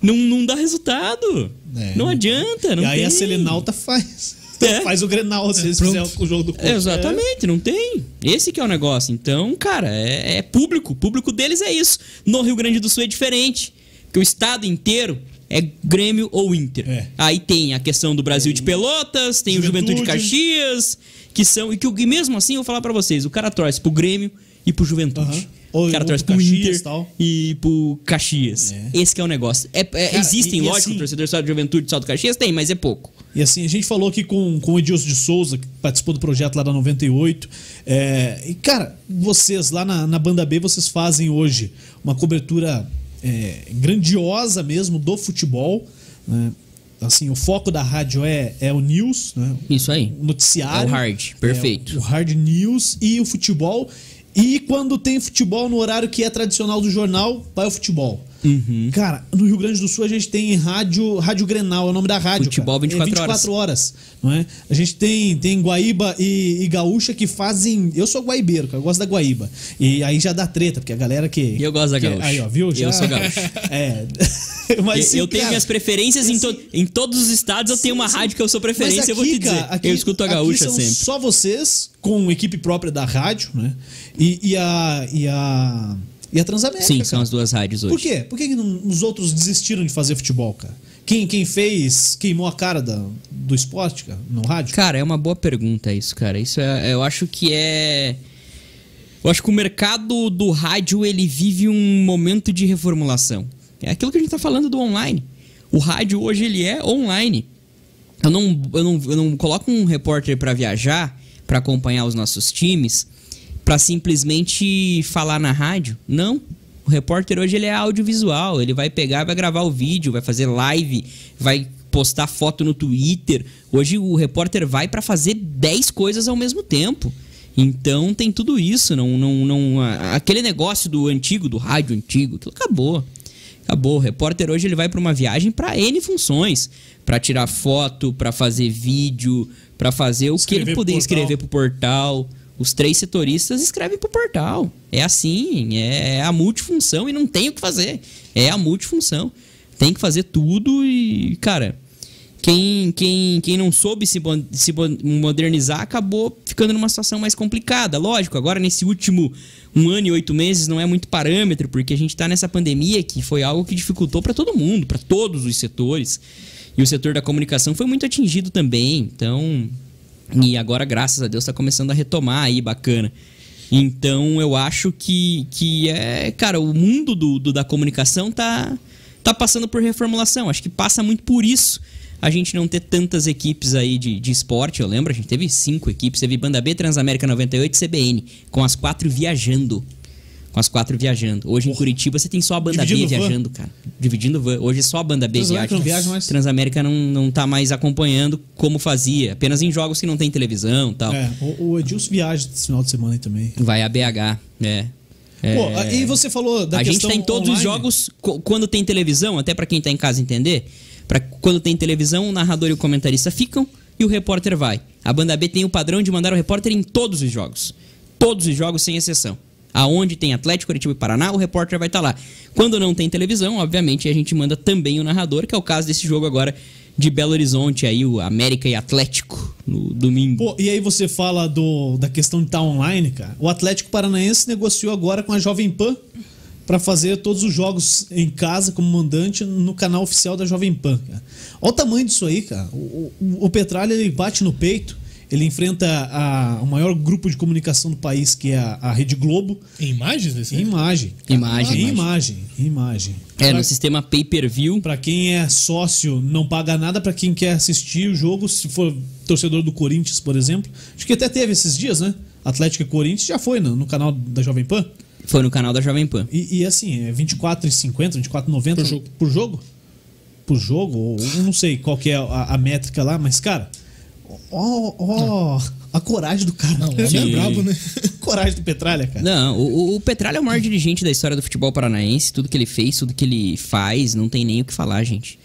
Não, não dá resultado. É, não adianta, não e aí tem. a Selenalta faz. É. Faz o Grenal se eles pronto. fizerem o jogo do Coxa. Exatamente, não tem. Esse que é o negócio. Então, cara, é, é público. O público deles é isso. No Rio Grande do Sul é diferente. Porque o estado inteiro é Grêmio ou Inter. É. Aí tem a questão do Brasil de Pelotas, tem o Juventude Juventude. Caxias, que são. E que e mesmo assim, eu vou falar pra vocês: o cara torce pro Grêmio e pro Juventude. Aham. Ou- o cara torce pro Caxias Inter e tal. e pro Caxias. É. Esse que é o negócio. É, é- Cara, existem, e- e lógico, assim- torcedor só de Juventude só do Caxias tem, mas é pouco. E assim, a gente falou aqui com, com o Edilson de Souza, que participou do projeto lá da 98. É, e, cara, vocês lá na, na Banda B, vocês fazem hoje uma cobertura é, grandiosa mesmo do futebol. né? Assim, o foco da rádio é, é o news, né? Isso aí. o noticiário. É o hard, perfeito. É, o hard news e o futebol. E quando tem futebol no horário que é tradicional do jornal, vai o futebol. Uhum. Cara, no Rio Grande do Sul a gente tem rádio, rádio Grenal, é o nome da rádio. Futebol cara. 24 é 24 horas. não é? A gente tem, tem Guaíba e, e Gaúcha que fazem. Eu sou guaibeiro, cara, eu gosto da Guaíba. E aí já dá treta, porque a galera que. E eu gosto da que- Gaúcha. Aí, ó, viu? Eu sou gaúcho. É. Mas, Eu- sim, eu tenho cara, minhas preferências em, to- assim, em todos os estados. Eu tenho uma sim. rádio que eu sou preferência. Mas eu vou te aqui, dizer. cara, aqui- eu escuto a aqui gaúcha sempre. Só vocês, com equipe própria da rádio, né? E, e a. E a. E a Transamérica. Sim, são cara. as duas rádios hoje. Por quê? Por que, que não- os outros desistiram de fazer futebol, cara? Quem, quem fez, queimou a cara da- do esporte, cara, no rádio? Cara, é uma boa pergunta isso, cara. Isso é, eu acho que é. Eu acho que o mercado do rádio ele vive um momento de reformulação. É aquilo que a gente tá falando do online. O rádio hoje ele é online. Eu não, eu não, eu não coloco um repórter pra viajar, pra acompanhar os nossos times, pra simplesmente falar na rádio. Não. O repórter hoje ele é audiovisual. Ele vai pegar, vai gravar o vídeo, vai fazer live, vai postar foto no Twitter. Hoje o repórter vai pra fazer 10 coisas ao mesmo tempo. Então tem tudo isso. Não, não, não, aquele negócio do antigo, do rádio antigo, aquilo acabou. Acabou. O repórter hoje ele vai para uma viagem para N funções, Pra tirar foto, pra fazer vídeo, pra fazer o que Escrever ele pro puder escrever pro portal. Os três setoristas escrevem pro portal. É assim, é a multifunção e não tem o que fazer. É a multifunção. Tem que fazer tudo e, cara, quem, quem, quem não soube se, se modernizar acabou ficando numa situação mais complicada. Lógico, agora nesse último um ano e oito meses não é muito parâmetro, porque a gente está nessa pandemia que foi algo que dificultou para todo mundo, para todos os setores. E o setor da comunicação foi muito atingido também. Então, e agora, graças a Deus, está começando a retomar aí, bacana. Então, eu acho que, que é. Cara, o mundo do, do- da comunicação tá, tá passando por reformulação. Acho que passa muito por isso. A gente não ter tantas equipes aí de, de esporte. Eu lembro, a gente teve cinco equipes. Teve Banda B, Transamérica 98 e CBN. Com as quatro viajando. Com as quatro viajando. Hoje em Curitiba você tem só a Banda Dividindo B van. viajando, cara. Dividindo van. Hoje é só a Banda B Transamérica viaja. não viaja mais. Transamérica não, não tá mais acompanhando como fazia. Apenas em jogos que não tem televisão e tal. É, o, o Edilson viaja esse final de semana aí também. Vai a BH, é. É, Pô, e você falou da a gente questão tá em todos os online. jogos co- quando tem televisão, até pra quem tá em casa entender. Para quando tem televisão, o narrador e o comentarista ficam e o repórter vai. A banda B tem o padrão de mandar o repórter em todos os jogos. Todos os jogos sem exceção. Aonde tem Atlético, Curitiba e Paraná, o repórter vai estar lá. Quando não tem televisão, obviamente, a gente manda também o narrador, que é o caso desse jogo agora de Belo Horizonte, aí o América e Atlético no domingo. Pô, e aí você fala do, da questão de estar online, cara. O Atlético Paranaense negociou agora com a Jovem Pan pra fazer todos os jogos em casa como mandante no canal oficial da Jovem Pan. Cara. Olha o tamanho disso aí, cara. O, o, o Petralha ele bate no peito. Ele enfrenta a- o maior grupo de comunicação do país, que é a, a Rede Globo, Em imagens desse em imagem. Imagem, Em imagem. imagem. em imagem. É, Pra- no sistema pay-per-view. Pra quem é sócio, não paga nada. Pra quem quer assistir o jogo, se for torcedor do Corinthians, por exemplo. Acho que até teve esses dias, né? Atlético e Corinthians já foi no, no canal da Jovem Pan. Foi no canal da Jovem Pan. E, e assim, é R$24,50, R$24,90 Por jogo. Por jogo? Por jogo? Ou, eu não sei qual que é a, a métrica lá, mas, cara, ó, ó, a coragem do cara. Não, o homem Sim. é brabo, né? coragem do Petralha, cara. Não, o, o Petralha é o maior dirigente da história do futebol paranaense. Tudo que ele fez, tudo que ele faz, não tem nem o que falar, gente.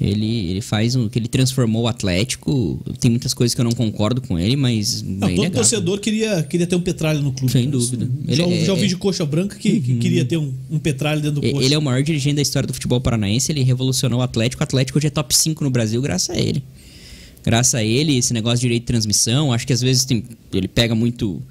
Ele, ele faz o que ele transformou o Atlético. Tem muitas coisas que eu não concordo com ele, mas. Não, é todo inegável. torcedor queria, queria ter um Petralha no clube. Sem dúvida. Já, Ele é- já ouvi é- de coxa branca que, que queria ter um, um Petralha dentro do coxa. Ele é o maior dirigente da história do futebol paranaense. Ele revolucionou o Atlético. O Atlético hoje é top 5 no Brasil, graças a ele. Graças a ele, esse negócio de direito de transmissão, acho que às vezes tem- ele pega muito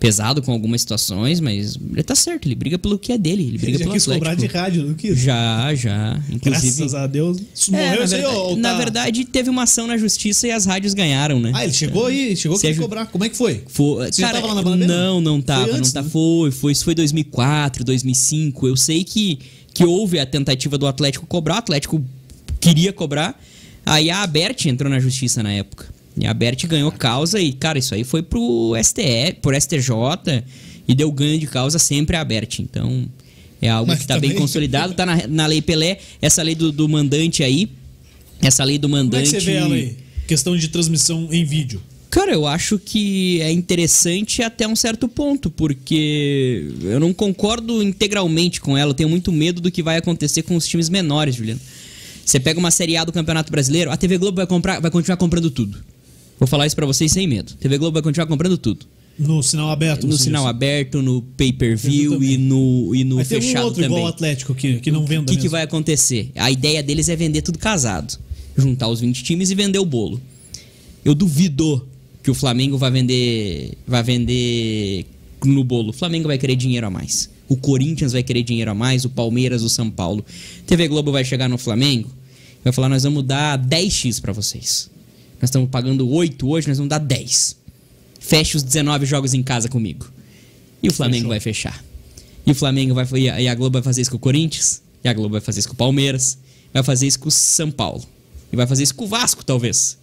pesado com algumas situações, mas ele tá certo, ele briga pelo que é dele, ele briga Ele já pelo quis cobrar de Atlético. rádio, não quis? Já, já. Inclusive. Graças a Deus. Isso É, morreu na, isso aí, verdade, ou na tá- verdade, teve uma ação na justiça e as rádios ganharam, né? Ah, ele chegou aí, chegou Se a cobrar. Como é que foi? Foi, Você cara, tava lá na Bananeira? Não, não tava, antes, não tá. né? Foi, foi, isso foi 2004, 2005. Eu sei que, que houve a tentativa do Atlético cobrar, o Atlético queria cobrar. Aí a Abert entrou na justiça na época. E a Abert ganhou causa e, cara, isso aí foi pro STF, pro STJ e deu ganho de causa sempre a Abert. Então, é algo Mas que tá bem também- consolidado, tá na, na Lei Pelé, essa lei do, do mandante aí. Essa lei do Como é mandante. que você vê ela aí? Questão de transmissão em vídeo. Cara, eu acho que é interessante até um certo ponto, porque eu não concordo integralmente com ela. Eu tenho muito medo do que vai acontecer com os times menores, Juliano. Você pega uma Série A do Campeonato Brasileiro, a TV Globo vai, comprar, vai continuar comprando tudo. Vou falar isso pra vocês sem medo. A TV Globo vai continuar comprando tudo. No sinal aberto. No sinal disse. aberto, no pay-per-view e no, e no Vai ter um fechado outro também. igual o Atlético que, que não O venda que, que mesmo. vai acontecer? A ideia deles é vender tudo casado. Juntar os 20 times e vender o bolo. Eu duvido que o Flamengo vai vender. Vai vender no bolo. O Flamengo vai querer dinheiro a mais. O Corinthians vai querer dinheiro a mais, o Palmeiras, o São Paulo. TV Globo vai chegar no Flamengo e vai falar: nós vamos dar 10x pra vocês. Nós estamos pagando 8 hoje, nós vamos dar 10. Feche os 19 jogos em casa comigo. E o Flamengo Fechou. vai fechar. E o Flamengo vai e a e a Globo vai fazer isso com o Corinthians, e a Globo vai fazer isso com o Palmeiras, vai fazer isso com o São Paulo. E vai fazer isso com o Vasco, talvez.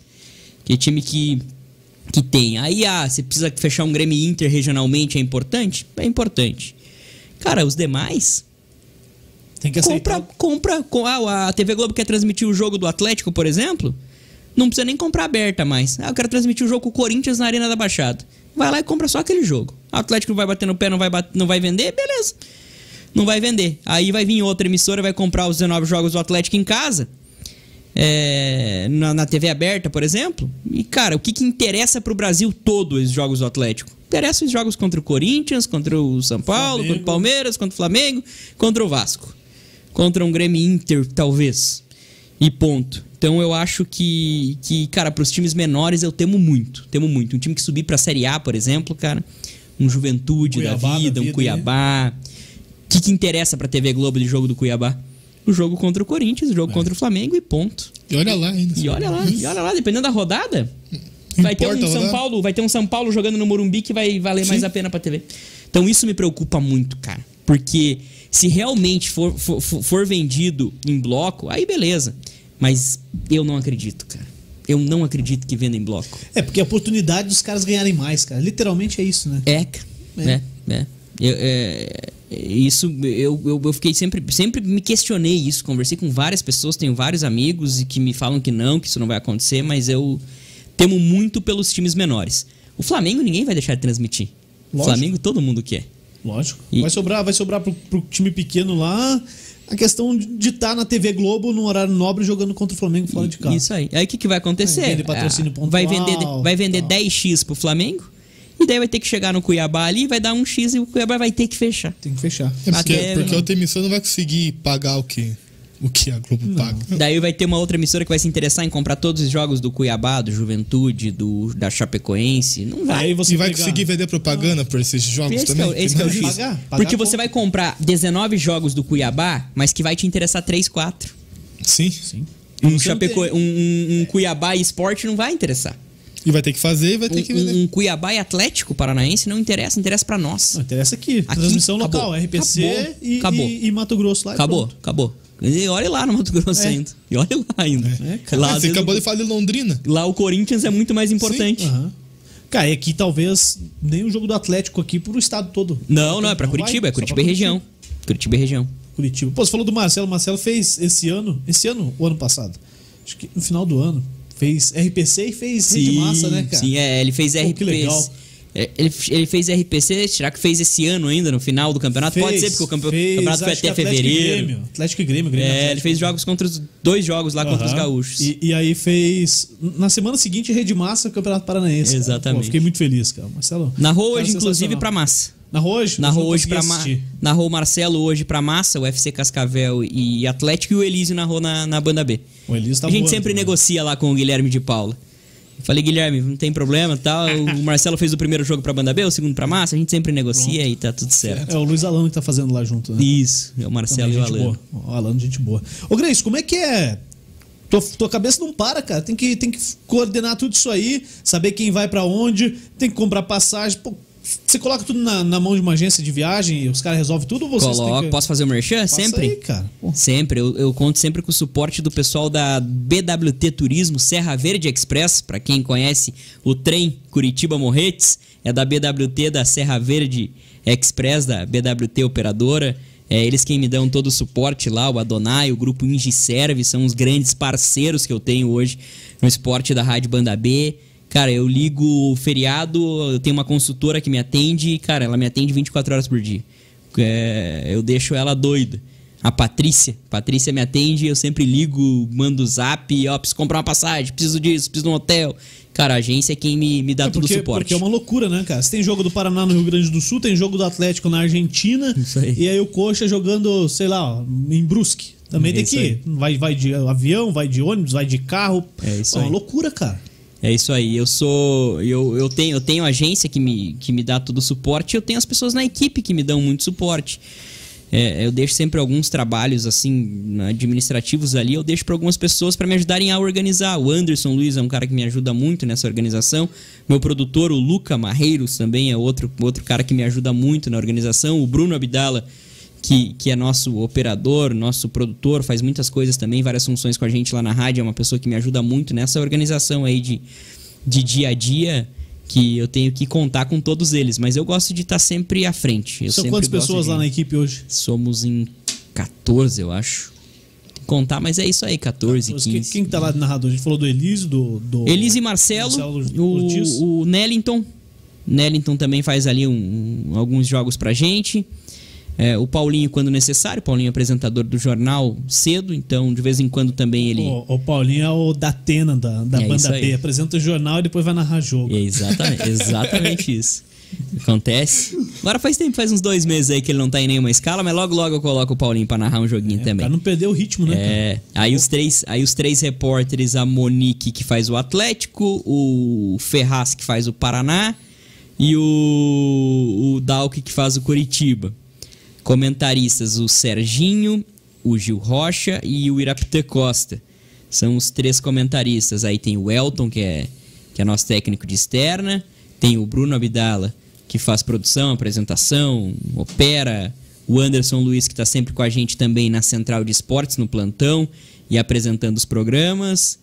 Que é time que que tem. Aí ah, você precisa fechar um Grêmio Inter regionalmente é importante? É importante. Cara, os demais Tem que aceitar. compra, compra, com- ah, a TV Globo quer transmitir o jogo do Atlético, por exemplo, não precisa nem comprar aberta mais. Ah, eu quero transmitir o jogo com o Corinthians na Arena da Baixada. Vai lá e compra só aquele jogo. O Atlético vai bater no pé, não vai, bat- não vai vender, beleza. Não vai vender. Aí vai vir outra emissora, vai comprar os 19 jogos do Atlético em casa. é, na, na TV aberta, por exemplo. E, cara, o que, que interessa pro Brasil todo esses jogos do Atlético? Interessa os jogos contra o Corinthians, contra o São Paulo, Flamengo. contra o Palmeiras, contra o Flamengo, contra o Vasco. Contra um Grêmio Inter, talvez. E ponto. Então eu acho que, que cara, pros times menores eu temo muito. Temo muito. Um time que subir pra Série A, por exemplo, cara. Um Juventude Cuiabá da da vida, um vida, Cuiabá. O que, que interessa pra TV Globo de jogo do Cuiabá? O jogo contra o Corinthians, o É. jogo contra o Flamengo e ponto. E olha lá ainda. E olha lá, e olha lá, dependendo da rodada. Vai ter um São rodada? Paulo, vai ter um São Paulo jogando no Morumbi que vai valer mais Sim. a pena pra TV. Então isso me preocupa muito, cara. Porque se realmente for, for, for- vendido em bloco, aí beleza. Mas eu não acredito, cara. Eu não acredito que venda em bloco. É, porque a oportunidade dos caras ganharem mais, cara. Literalmente é isso, né? É, cara. É, é. Eu- é, isso eu, eu, eu fiquei sempre sempre me questionei isso conversei com várias pessoas tenho vários amigos e que me falam que não que isso não vai acontecer mas eu temo muito pelos times menores o Flamengo ninguém vai deixar de transmitir o Lógico. Flamengo todo mundo quer Lógico. E- Vai sobrar, vai sobrar pro, pro time pequeno lá a questão de estar na TV Globo no horário nobre jogando contra o Flamengo fora de casa. isso aí aí o que, que vai acontecer Aí vende patrocínio Ah, vai pontual, vender vai vender tal. 10x pro Flamengo e daí vai ter que chegar no Cuiabá ali vai dar um x e o Cuiabá vai ter que fechar Tem que fechar. É porque, Até- porque outra emissora não vai conseguir pagar o que, o que a Globo paga. Daí vai ter uma outra emissora que vai se interessar em comprar todos os jogos do Cuiabá, do Juventude, do da Chapecoense. Não vai. Aí você E vai pegar- conseguir vender propaganda por esses jogos Esse que também? é, esse que é o pagar, pagar Porque pouco. você vai comprar 19 jogos do Cuiabá, mas que vai te interessar 3, 4. Sim. Sim. Um, não Chapeco... um, um- um Cuiabá e esporte não vai interessar. E vai ter que fazer e vai ter que Um, vender. um- Cuiabá e Atlético Paranaense não interessa, interessa pra nós. Não, interessa aqui. Aqui, Transmissão acabou. local, RPC Acabou. E, Acabou. E, e Mato Grosso lá. Acabou, acabou. E olha lá no Mato Grosso É. ainda. E olha lá ainda. É, cara. lá, você vezes, acabou de falar de Londrina. lá o Corinthians é muito mais importante. Aham. Cara, e aqui talvez nem o jogo do Atlético aqui pro estado todo. Não, não, é pra Não vai, Curitiba, é só Curitiba e região. Curitiba e região. Curitiba. Pô, você falou do Marcelo. O Marcelo fez esse ano. Esse ano ou ano passado? Acho que no final do ano. Fez RPC e fez Rede Massa, né, cara? Sim, é, ele fez Pô, RPC. que legal. É, Ele, ele fez RPC, será que fez esse ano ainda, no final do campeonato? Pode ser, porque o campe- fez, campeonato foi até Atlético fevereiro. Grêmio. Atlético e Grêmio, Grêmio É, Atlético. ele fez jogos contra os dois jogos lá contra os gaúchos. E, e aí fez. Na semana seguinte, Rede Massa, Campeonato Paranaense. Exatamente. Pô, fiquei muito feliz, cara. Marcelo. Narrou hoje, inclusive, pra massa. Narrou hoje? Narrou hoje pra ma... assistir. Narrou o Marcelo hoje pra massa, o FC Cascavel e Atlético, e o Elísio narrou na, na banda B. O Elísio tá a gente voando, sempre né? negocia lá com o Guilherme de Paula. Falei, Guilherme, não tem problema tal. O Marcelo fez o primeiro jogo pra banda B, o segundo pra massa, a gente sempre negocia e tá tudo certo. É o Luiz Alano que tá fazendo lá junto, né? Isso, é o Marcelo Também e o gente Alan. boa. O Alano, gente boa. Ô, Grace, como é que é? Tua, tua cabeça não para, cara. Tem que, tem que coordenar tudo isso aí, saber quem vai pra onde, tem que comprar passagem. Pô, você coloca tudo na, na mão de uma agência de viagem e os caras resolvem tudo ou vocês têm Coloco, que... posso fazer o merchan? Passa sempre? aí, cara. Sempre, eu, eu conto sempre com o suporte do pessoal da BWT Turismo Serra Verde Express. Pra quem conhece o trem Curitiba Morretes, é da BWT da Serra Verde Express, da BWT Operadora. É eles quem me dão todo o suporte lá, o Adonai, o grupo Ingiserve, são os grandes parceiros que eu tenho hoje no esporte da Rádio Banda B. Cara, eu ligo feriado, eu tenho uma consultora que me atende, e, cara, ela me atende 24 horas por dia. É, eu deixo ela doida. A Patrícia, Patrícia me atende, eu sempre ligo, mando zap, ó, preciso comprar uma passagem, preciso disso, preciso de um hotel. Cara, a agência é quem me, me dá É todo o porque, suporte. porque é uma loucura, né, cara? Você tem jogo do Paraná no Rio Grande do Sul, tem jogo do Atlético na Argentina. Isso aí. E aí o Coxa jogando, sei lá, ó, em Brusque. Também É tem isso que ir. Vai, vai de avião, vai de ônibus, vai de carro. É isso Pô, É aí. uma loucura, cara. É isso aí. Eu sou. Eu, eu, tenho, eu tenho agência que me, que me dá todo o suporte e eu tenho as pessoas na equipe que me dão muito suporte. É, eu deixo sempre alguns trabalhos assim administrativos ali, eu deixo para algumas pessoas para me ajudarem a organizar. O Anderson Luiz é um cara que me ajuda muito nessa organização. Meu produtor, o Luca Marreiros, também é outro, outro cara que me ajuda muito na organização. O Bruno Abdala, que, que é nosso operador, nosso produtor, faz muitas coisas também, várias funções com a gente lá na rádio, é uma pessoa que me ajuda muito nessa organização aí de, de dia a dia, que eu tenho que contar com todos eles, mas eu gosto de estar sempre à frente. Eu São quantas pessoas de- lá na equipe hoje? Somos em 14, eu acho. Contar, mas é isso aí, 14, Quem, 15. quem que tá lá de narrador? A gente falou do Elise, do. do Elise e Marcelo, Marcelo o, o Nellington. Nellington também faz ali um- um- alguns jogos pra gente. É, o Paulinho, quando necessário. O Paulinho é apresentador do jornal cedo, então de vez em quando também ele. O, o Paulinho é o da Atena, da, da É banda. B. Apresenta o jornal e depois vai narrar jogo. É exatamente, exatamente isso. Acontece. Agora faz tempo, faz uns dois meses aí que ele não tá em nenhuma escala, mas logo logo eu coloco o Paulinho pra narrar um joguinho também. Pra não perder o ritmo, né? cara? É, aí os três, aí os três repórteres, a Monique que faz o Atlético, o Ferraz que faz o Paraná e o, o Dalk que faz o Curitiba. Comentaristas, o Serginho, o Gil Rocha e o Irapitã Costa. São os três comentaristas. Aí tem o Elton, que é, que é nosso técnico de externa. Tem o Bruno Abdala, que faz produção, apresentação, opera. O Anderson Luiz, que está sempre com a gente também na Central de Esportes, no plantão, e apresentando os programas.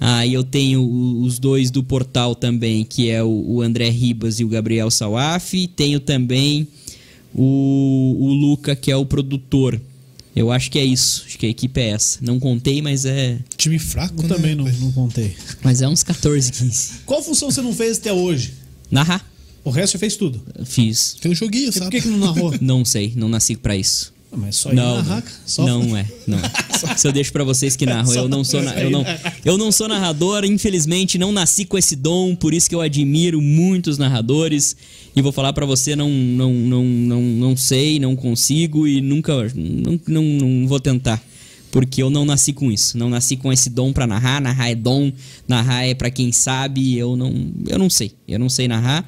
Aí eu tenho os dois do portal também, que é o, André Ribas e o Gabriel Salaf. Tenho também o, o Luca, que é o produtor. Eu acho que é isso. Acho que a equipe é essa. Não contei, mas é. Time fraco, Eu né? também não, não contei. Mas é uns 14, 15. Qual função você não fez até hoje? Narrar. O resto você fez tudo. Fiz. Tem um joguinho, E por sabe? que, que não narrou? Não sei, não nasci pra isso. Mas só ir Não, narrar. Só não é, não. Se eu deixo pra vocês que narram, eu não sou, na- eu não, eu não sou narrador, infelizmente não nasci com esse dom, por isso que eu admiro muitos narradores e vou falar pra você não, não, não, não, não sei, não consigo e nunca, não, não, não vou tentar. Porque eu não nasci com isso, não nasci com esse dom pra narrar, narrar é dom, narrar é pra quem sabe, eu não, eu não sei, eu não sei narrar.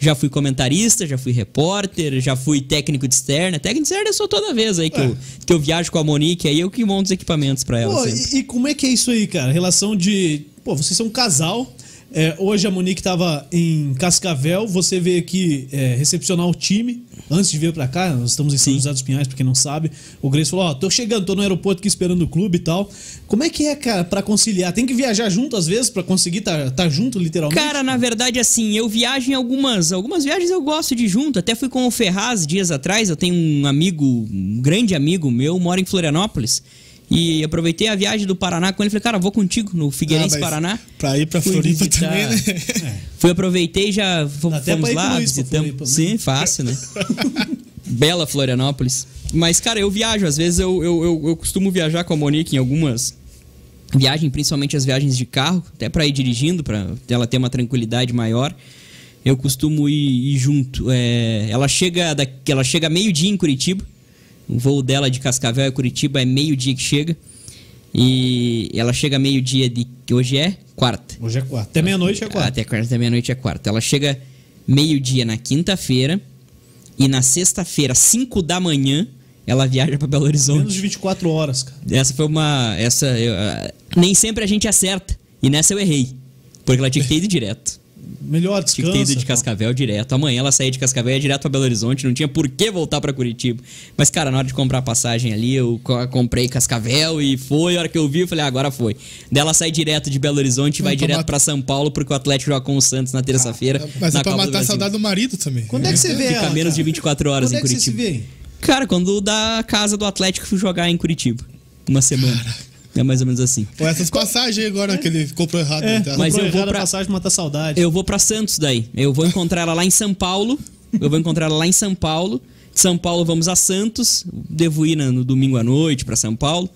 Já fui comentarista, já fui repórter, já fui técnico de externa. Técnico de externa eu sou toda vez aí que, eu, que eu viajo com a Monique, aí eu que monto os equipamentos pra ela Pô, e, e como é que é isso aí, cara? Relação de. Pô, vocês são um casal. É, hoje a Monique tava em Cascavel, você veio aqui é, recepcionar o time. Antes de vir pra cá, nós estamos em São. José dos Pinhais, pra quem não sabe. O Grace falou: Ó, tô chegando, tô no aeroporto aqui esperando o clube e tal. Como é que é, cara, pra conciliar? Tem que viajar junto às vezes pra conseguir tá, tá junto, literalmente? Cara, na verdade, assim, eu viajo em algumas. Algumas viagens eu gosto de junto. Até fui com o Ferraz dias atrás. Eu tenho um amigo, um grande amigo meu, mora em Florianópolis. E aproveitei a viagem do Paraná com ele. Falei, cara, vou contigo no Figueirense Ah, Paraná. Pra ir pra Floripa visitar- também, né? Fui, aproveitei já fomos, até fomos lá, Luiz visitamos. Floripa, né? Sim, fácil, né? Bela Florianópolis. Mas, cara, eu viajo. Às vezes eu, eu, eu, eu costumo viajar com a Monique em algumas viagens, principalmente as viagens de carro, até pra ir dirigindo, pra ela ter uma tranquilidade maior. Eu costumo ir, ir junto. É, ela chega da, ela chega meio-dia em Curitiba. O voo dela de Cascavel a Curitiba é meio-dia que chega. E ela chega meio-dia de. que Hoje é quarta. Hoje é quarta. Até meia-noite é quarta. Até quarta, até meia-noite é quarta. Ela chega meio-dia na quinta-feira. E na sexta-feira, 5 da manhã, ela viaja pra Belo Horizonte. Menos de 24 horas, cara. Essa foi uma. Essa. eu, ah, nem sempre a gente acerta. E nessa eu errei. Porque ela tinha que ter ido direto. Melhor Tinha descanso. que ter ido de Cascavel direto. Amanhã ela saía de Cascavel e ia direto pra Belo Horizonte. Não tinha por que voltar pra Curitiba. Mas, cara, na hora de comprar a passagem ali, eu co- comprei Cascavel e foi. A hora que eu vi, eu falei, ah, agora foi. Daí ela sai direto de Belo Horizonte e vai pra direto mat- pra São Paulo, porque o Atlético joga com o Santos na terça-feira. Mas na é pra Copa matar a saudade do marido também. Quando é que você vê Fica ela, menos de cara? 24 horas Quando em é que você se Curitiba. vê? Cara, quando da casa do Atlético fui jogar em Curitiba. Uma semana. É mais ou menos assim. Ou essas passagens aí agora que ele comprou errado. É, tá? mas comprou eu vou pra- passagem matar saudade. Eu vou pra Santos daí. Eu vou encontrar ela lá em São Paulo. Eu vou encontrar ela lá em São Paulo. De São Paulo vamos a Santos. Devo ir no domingo à noite pra São Paulo.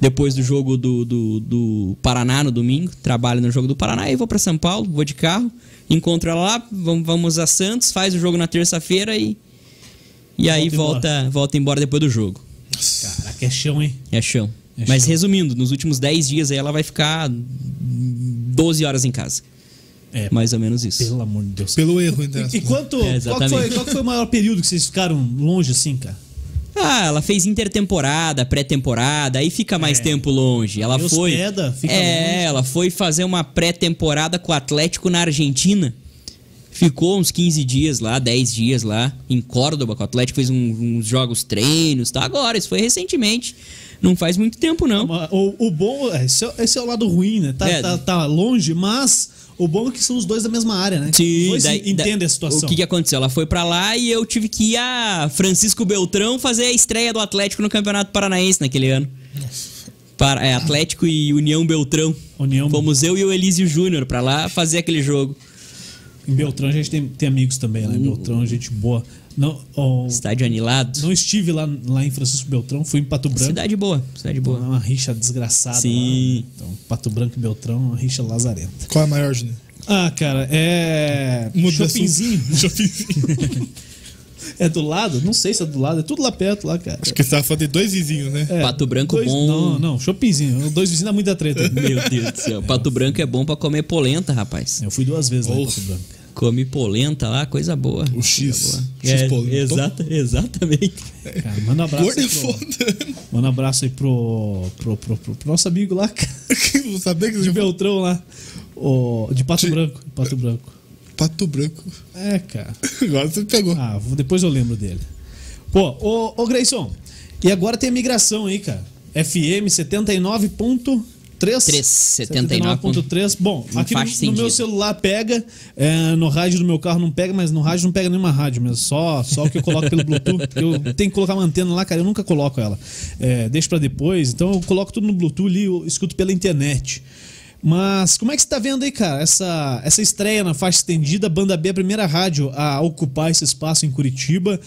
Depois do jogo do, do, do Paraná no domingo. Trabalho no jogo do Paraná. E vou pra São Paulo, vou de carro. Encontro ela lá, vamos, a Santos, faz o jogo na terça-feira e. E aí Volta volta, volta embora depois do jogo. Caraca, é chão, hein? É chão. É Mas resumindo, nos últimos 10 dias aí ela vai ficar 12 horas em casa. É, Mais ou menos isso. pelo amor de Deus. Pelo erro, entre E, e aspas. quanto. É, qual, foi, qual foi o maior período que vocês ficaram longe assim, cara? Ah, ela fez intertemporada, pré-temporada, aí fica mais É. tempo longe. Ela E foi. hospeda, fica é, longe. ela foi fazer uma pré-temporada com o Atlético na Argentina. Ficou uns 15 dias lá, 10 dias lá, em Córdoba, com o Atlético, fez um- uns jogos treinos, tá? Agora, isso foi recentemente. Não faz muito tempo, não. O, o bom. é, Esse é, esse é o lado ruim, né? Tá, É. tá, tá longe, mas o bom é que são os dois da mesma área, né? Sim, daí- daí- a situação. O que, que aconteceu? Ela foi pra lá e eu tive que ir a Francisco Beltrão fazer a estreia do Atlético no Campeonato Paranaense naquele ano. Para, é, Atlético e União Beltrão. União Fomos eu e o Elísio Júnior pra lá fazer aquele jogo. Em Beltrão a gente tem, tem amigos também lá em Beltrão, gente boa. Não, ó, Estádio anilado. não estive lá, lá em Francisco Beltrão, fui em Pato Branco. Cidade boa, cidade É boa. uma rixa desgraçada. Sim. Lá. Então, Pato Branco e Beltrão, uma rixa lazarenta. Qual é a maior, Júnior? Ah, cara, é. Shoppingzinho. Shoppingzinho. É do lado? Não sei se é do lado, é tudo lá perto, lá, cara. Acho que você tava falando de dois vizinhos, né? É, Pato Branco dois, bom. Não, não, shoppingzinho. Dois vizinhos dá muita treta. Meu Deus do céu. Pato Branco é bom pra comer polenta, rapaz. Eu fui duas vezes lá em Oh. Pato Branco. Come polenta lá, coisa boa. O X. X É, polenta. exata, exatamente. Cara, manda um abraço. Gordo aí é pro, foda. manda um abraço aí pro, pro, pro, pro- pro nosso amigo lá, cara, Não sabia que de você Beltrão lá. O, de Pato De- Branco. de Pato Branco. Pato branco. É, cara. Agora você pegou. Ah, depois eu lembro dele. Pô, ô, ô Grayson, e agora tem a migração aí, cara. FM 79.3. 79.3. Bom, aqui no, no meu celular pega, é, no rádio do meu carro não pega, mas no rádio não pega nenhuma rádio mesmo, só, só o que eu coloco pelo Bluetooth. porque Eu tenho que colocar uma antena lá, cara, eu nunca coloco ela. É, deixo pra depois, então eu coloco tudo no Bluetooth ali, eu escuto pela internet. Mas como é que você tá vendo aí, cara, essa, essa estreia na faixa estendida, Banda B, a primeira rádio a ocupar esse espaço em Curitiba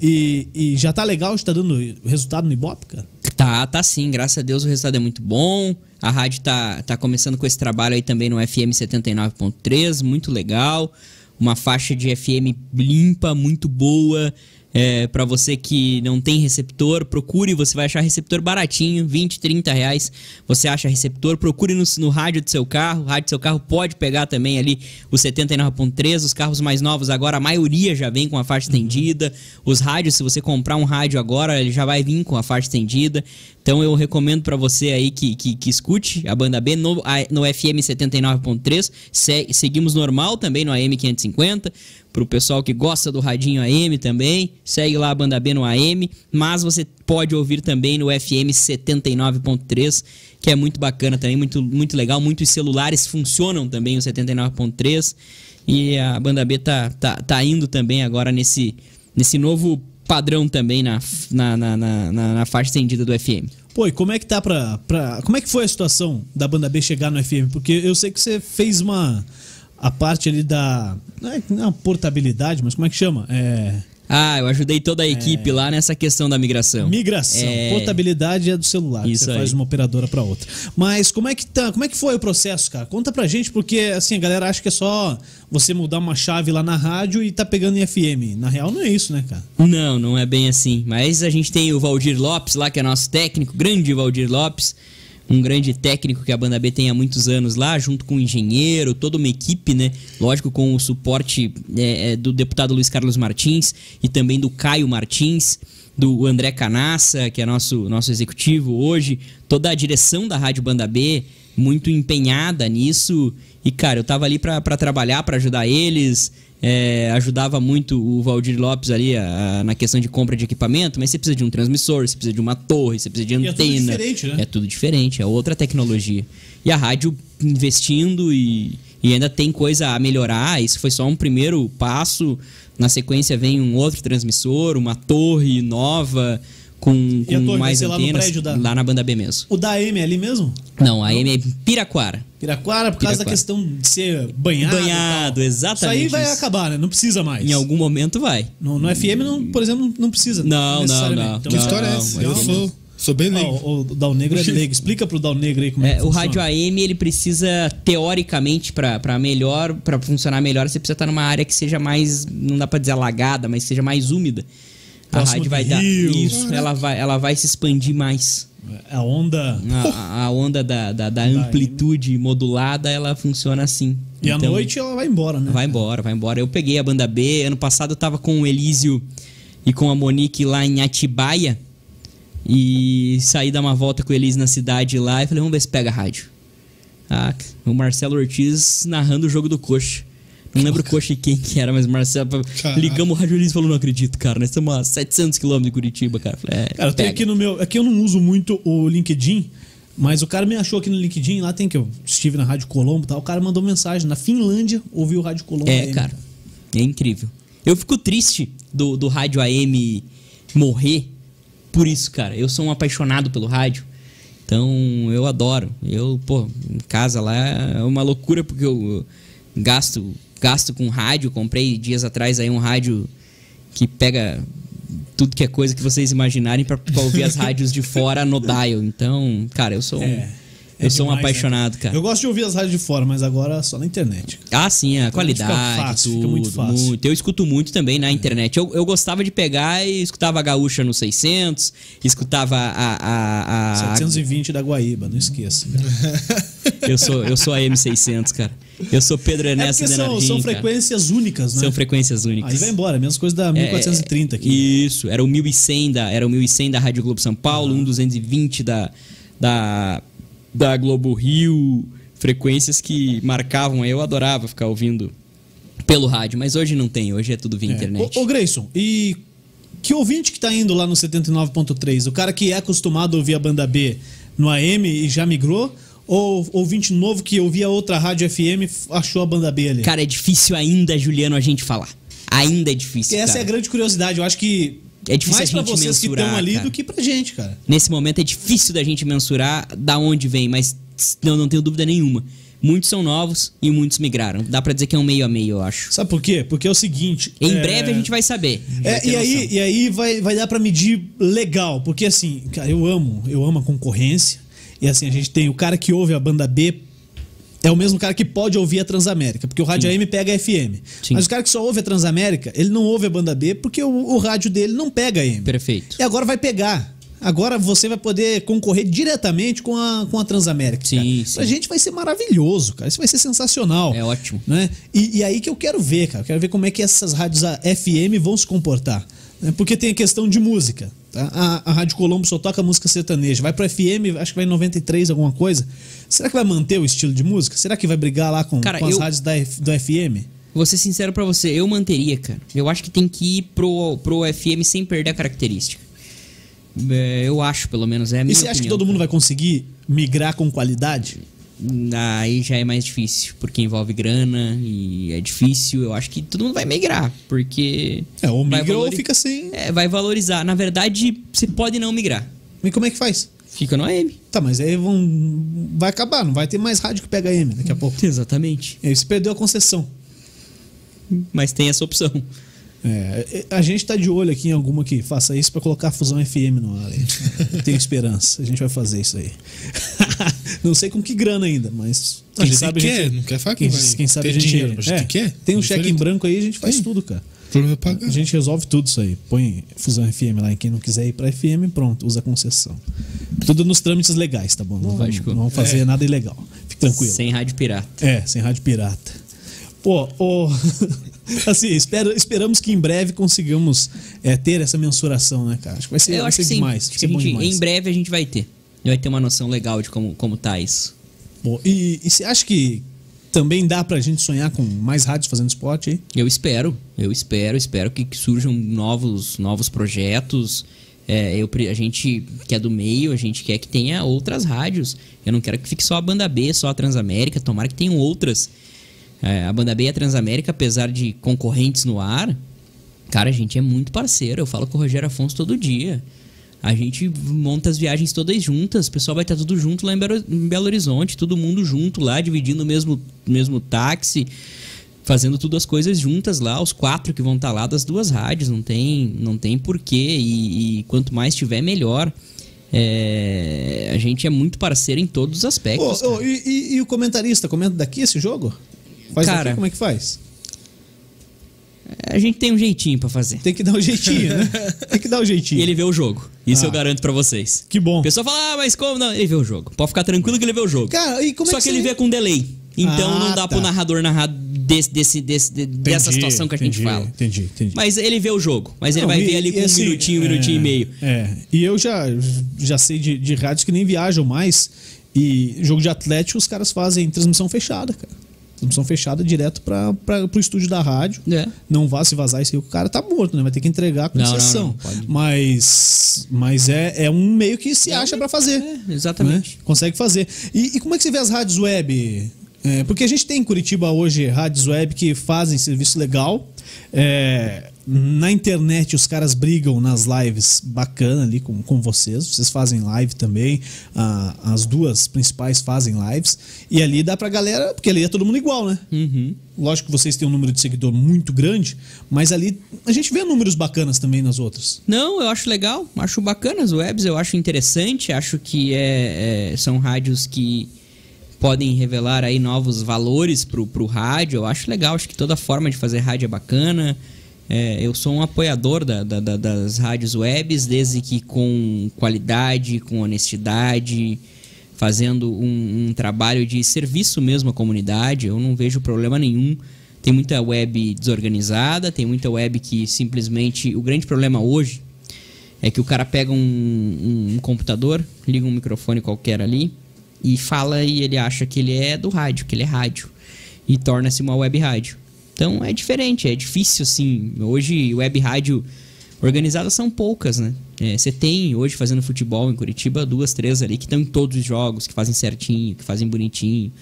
e, e já tá legal, já tá dando resultado no Ibope, cara? Tá, tá sim, graças a Deus o resultado é muito bom. A rádio tá, tá começando com esse trabalho aí também no FM 79.3, muito legal. Uma faixa de FM limpa, muito boa. É, para você que não tem receptor, procure, você vai achar receptor baratinho, 20, 30 reais. Você acha receptor, procure no, no rádio do seu carro. O rádio do seu carro pode pegar também ali o 79.3. Os carros mais novos agora, a maioria já vem com a faixa estendida. Os rádios, se você comprar um rádio agora, ele já vai vir com a faixa estendida. Então eu recomendo para você aí que, que, que escute a banda B no, no FM 79.3. Se- seguimos normal também no AM 550. Pro pessoal que gosta do radinho AM também, segue lá a banda B no AM, mas você pode ouvir também no FM 79.3, que é muito bacana também, muito, muito legal. Muitos celulares funcionam também o 79.3 e a banda B tá, tá, tá indo também agora nesse, nesse novo padrão também na, na, na, na, na- na faixa estendida do FM. Pô, e como é que tá pra, pra. Como é que foi a situação da banda B chegar no FM? Porque eu sei que você fez uma. A parte ali da. Não é, não é portabilidade, mas como é que chama? É. Ah, eu ajudei toda a equipe lá nessa questão da migração. Migração. É. Portabilidade é do celular. Isso você aí. faz de uma operadora pra outra. Mas como é que tá? Como é que foi o processo, cara? Conta pra gente, porque assim, a galera acha que é só você mudar uma chave lá na rádio e tá pegando em FM. Na real, não é isso, né, cara? Não, não é bem assim. Mas a gente tem o Valdir Lopes lá, que é nosso técnico, grande Valdir Lopes. Um grande técnico que a banda B tem há muitos anos lá, junto com um engenheiro, toda uma equipe, né? Lógico, com o suporte é, é, do deputado Luiz Carlos Martins e também do Caio Martins, do André Canassa, que é nosso, nosso executivo hoje, toda a direção da Rádio Banda B muito empenhada nisso. E, cara, eu tava ali para trabalhar, para ajudar eles. É, ajudava muito o Valdir Lopes ali a, a, na questão de compra de equipamento, mas você precisa de um transmissor, você precisa de uma torre, você precisa de E é tudo antena. diferente, né? É tudo diferente, é outra tecnologia. E a rádio investindo e, e ainda tem coisa a melhorar. Isso foi só um primeiro passo. Na sequência vem um outro transmissor, uma torre nova com, E a com torre mais lá antenas prédio da- lá na banda B mesmo. O da AM é ali mesmo? Não, a M é Piraquara. Piraquara, por causa da Piraquara. questão de ser banhado. Banhado, exatamente Isso aí vai isso. acabar, né? Não precisa mais. Em algum momento vai. No, no FM, não, por exemplo, não- não precisa. Não, necessariamente. não, Então, Que não. história é não, essa? mas Eu não. sou, sou bem leigo. o, o Dal Negro é leigo. Explica pro Dal Negro aí como é, É, que o rádio AM ele precisa teoricamente para melhor, para funcionar melhor, você precisa estar numa área que seja mais, não dá para dizer alagada, mas seja mais úmida. A rádio vai dar isso, ela vai, ela vai se expandir mais. A onda. A, a onda da, da, da amplitude modulada, ela funciona assim. E à Então, noite ela vai embora, né? Vai embora, vai embora. Eu peguei a banda B. Ano passado eu tava com o Elísio e com a Monique lá em Atibaia. E saí dar uma volta com o Elísio na cidade lá e falei, vamos ver se pega a rádio. Ah, o Marcelo Ortiz narrando o jogo do Coxa. Não lembro Coxa e quem que era, mas o Marcelo. Caraca. Ligamos o rádio Elísio e falou: Não acredito, cara. Nós estamos a 700 quilômetros de Curitiba, cara. Falei, é, Cara, eu tenho pega. aqui no meu. Aqui eu não uso muito o LinkedIn, mas o cara me achou aqui no LinkedIn, lá tem que eu estive na Rádio Colombo e tal. O cara mandou mensagem. Na Finlândia, ouviu o Rádio Colombo. É, AM. cara. É incrível. Eu fico triste do, do rádio AM morrer por isso, cara. Eu sou um apaixonado pelo rádio. Então, eu adoro. Eu, pô, em casa lá é uma loucura porque eu gasto, gasto com rádio. Comprei dias atrás aí um rádio que pega tudo que é coisa que vocês imaginarem pra, pra ouvir as rádios de fora no dial. Então, cara, eu sou um, É, eu sou um né? apaixonado, cara. Eu gosto de ouvir as rádios de fora, mas agora só na internet. Ah, sim, a qualidade, fica fácil, tudo, fica muito fácil. Eu escuto muito também na internet. Eu, eu gostava de pegar e escutava a Gaúcha no 600, escutava a... a, a, 720 da Guaíba, não esqueça. eu, sou, eu sou a M600, cara. Eu sou Pedro É Ernesto porque são, Denardim, são cara. frequências únicas, né? São frequências únicas. Aí vai embora, mesmas coisas da 1430 aqui. Isso, era o 1100 da, era o 1100 da Rádio Globo São Paulo, um 1220 da, da, da Globo Rio, frequências que marcavam, eu adorava ficar ouvindo pelo rádio, mas hoje não tem, hoje é tudo via É. internet. Ô, ô Grayson, e que ouvinte que tá indo lá no 79.3? O cara que é acostumado a ouvir a banda B no AM e já migrou? Ou ouvinte novo que ouvia outra rádio FM achou a banda B ali? Cara, é difícil ainda, Juliano, a gente falar. Ainda é difícil, Essa cara. é a grande curiosidade. Eu acho que É difícil mais a pra gente vocês que mensurar, estão ali cara. do que pra gente, cara. Nesse momento é difícil da gente mensurar da onde vem, mas não, não tenho dúvida nenhuma. Muitos são novos e muitos migraram. Dá pra dizer que é um meio a meio, eu acho. Sabe por quê? Porque é o seguinte. Em é, breve a gente vai saber. É, e, aí, e aí vai, vai dar pra medir legal, porque assim, cara, eu amo, eu amo a concorrência. E assim, a gente tem o cara que ouve a banda B, é o mesmo cara que pode ouvir a Transamérica, porque o rádio AM pega a FM. Sim. Mas o cara que só ouve a Transamérica, ele não ouve a banda B porque o, o rádio dele não pega AM. Perfeito. E agora vai pegar. Agora você vai poder concorrer diretamente com a, com a Transamérica. Sim, cara. sim. Pra gente vai ser maravilhoso, cara. Isso vai ser sensacional. É ótimo. Né? E, e aí que eu quero ver, cara. Eu quero ver como é que essas rádios a- FM vão se comportar. né? Porque tem a questão de música. Tá? A, a Rádio Colombo só toca música sertaneja. Vai pro FM, acho que vai em 93, alguma coisa. Será que vai manter o estilo de música? Será que vai brigar lá com, Cara, com as eu- rádios da, do FM? Vou ser sincero pra você, eu manteria, cara. Eu acho que tem que ir pro, pro FM sem perder a característica. É, eu acho, pelo menos. É a minha E você acha que opinião, todo mundo vai conseguir migrar com qualidade? Aí já é mais difícil, porque envolve grana e é difícil. Eu acho que todo mundo vai migrar, porque. É, ou migra ou fica sem. É, vai valorizar. Na verdade, você pode não migrar. E como é que faz? Fica no AM. Tá, mas aí vão. Vai acabar, não vai ter mais rádio que pega AM daqui a pouco. Exatamente. E aí você perdeu a concessão. Mas tem essa opção. É, a gente tá de olho aqui em alguma que faça isso pra colocar a fusão FM no ar. tenho esperança. A gente vai fazer isso aí. não sei com que grana ainda, mas A quem gente sabe a quer, gente. não quer falar Quem, quem sabe a gente. dinheiro, mas a é, gente quer. Tem um Diferente. cheque em branco aí, a gente faz Tem. tudo, cara. É pagar. A gente resolve tudo isso aí. Põe fusão FM lá em quem não quiser ir pra FM, pronto, usa a concessão. Tudo nos trâmites legais, tá bom? Não vamos, não vamos fazer nada ilegal. Fique tranquilo. Sem rádio pirata. É, sem rádio pirata. Pô, ô, assim, espero, esperamos que em breve consigamos é, ter essa mensuração, né, cara? Acho que vai ser, Eu vai acho ser que sim. demais. Acho Vai que a bom gente- demais. em breve a gente vai ter. Vai ter uma noção legal de como, como tá isso. Pô, e, e você acha que também dá pra gente sonhar com mais rádios fazendo esporte aí? Eu espero, eu espero, espero que, que surjam novos, novos projetos. É, eu, a gente que é do meio, a gente quer que tenha outras rádios. Eu não quero que fique só a banda B, só a Transamérica. Tomara que tenham outras. É, a banda B e a Transamérica, apesar de concorrentes no ar, cara, a gente é muito parceiro. Eu falo com o Rogério Afonso todo dia. A gente monta as viagens todas juntas, o pessoal vai estar tudo junto lá em Belo, em Belo Horizonte, todo mundo junto lá, dividindo o mesmo, mesmo táxi, fazendo tudo as coisas juntas lá, os quatro que vão estar lá das duas rádios, não tem, não tem porquê, e, e quanto mais tiver, melhor. É, a gente é muito parceiro em todos os aspectos. Ô, cara. e, e- e o comentarista, comenta daqui esse jogo? Faz Cara. daqui, como é que faz? A gente tem um jeitinho pra fazer. Tem que dar um jeitinho, né? Tem que dar um E jeitinho. ele vê o jogo. Isso Ah. eu garanto pra vocês. Que bom. O pessoal fala, ah, mas como não? Ele vê o jogo. Pode ficar tranquilo que ele vê o jogo. Cara, e como Só é que, que, ele vê com delay. Então Ah, não dá tá. pro narrador narrar desse, desse, desse- de- dessa Entendi, situação que a gente entendi, fala. Entendi, entendi. Mas ele vê o jogo. Mas ele Não, vai e- ver ali e com um assim, minutinho, um é, minutinho e meio. É. E eu já, já sei de, de rádios que nem viajam mais. E jogo de Atlético, os caras fazem transmissão fechada, cara. Transmissão fechada direto para pro estúdio da rádio. É. Não vá se vazar isso aí, o cara tá morto, né? Vai ter que entregar a Não, não, concessão. não, pode. Mas, mas é, é um meio que se acha pra fazer. É, exatamente. né? Consegue fazer. E, e como é que você vê as rádios web? É, porque a gente tem em Curitiba hoje rádios web que fazem serviço legal. É, na internet os caras brigam nas lives bacana ali com, com vocês. Vocês fazem live também. Ah, as duas principais fazem lives. E ali dá pra galera, porque ali é todo mundo igual, né? Uhum. Lógico que vocês têm um número de seguidor muito grande, mas ali a gente vê números bacanas também nas outras. Não, eu acho legal, acho bacana as webs, eu acho interessante, acho que é, é, são rádios que podem revelar aí novos valores pro, pro rádio, eu acho legal, acho que toda forma de fazer rádio é bacana. É, eu sou um apoiador da- da- da- das rádios webs, desde que com qualidade, com honestidade, fazendo um, um trabalho de serviço mesmo à comunidade, eu não vejo problema nenhum. Tem muita web desorganizada, tem muita web que simplesmente. O grande problema hoje é que o cara pega um, um- um computador, liga um microfone qualquer ali e fala e ele acha que ele é do rádio, que ele é rádio. E torna-se uma web rádio. Então é diferente, é difícil assim. Hoje, web rádio organizadas são poucas, né? É, Você tem hoje fazendo futebol em Curitiba duas, três ali que estão em todos os jogos, que fazem certinho, que fazem bonitinho.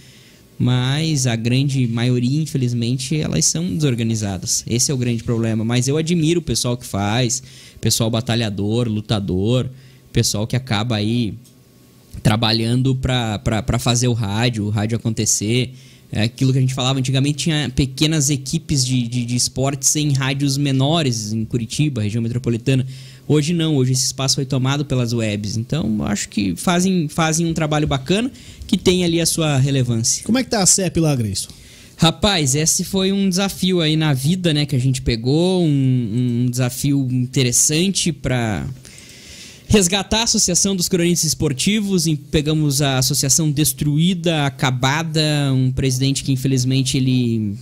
Mas a grande maioria, infelizmente, elas são desorganizadas. Esse é o grande problema. Mas eu admiro o pessoal que faz, pessoal batalhador, lutador, pessoal que acaba aí trabalhando para fazer o rádio, o rádio acontecer. É aquilo que a gente falava antigamente, tinha pequenas equipes de, de, de esportes em rádios menores em Curitiba, região metropolitana. Hoje não, hoje esse espaço foi tomado pelas webs. Então, acho que fazem, fazem um trabalho bacana que tem ali a sua relevância. Como é que tá a CEP lá, Grayson? Rapaz, esse foi um desafio aí na vida, né, que a gente pegou, um, um desafio interessante para resgatar a Associação dos Cronistas Esportivos. e Pegamos a associação destruída, acabada, um presidente que infelizmente ele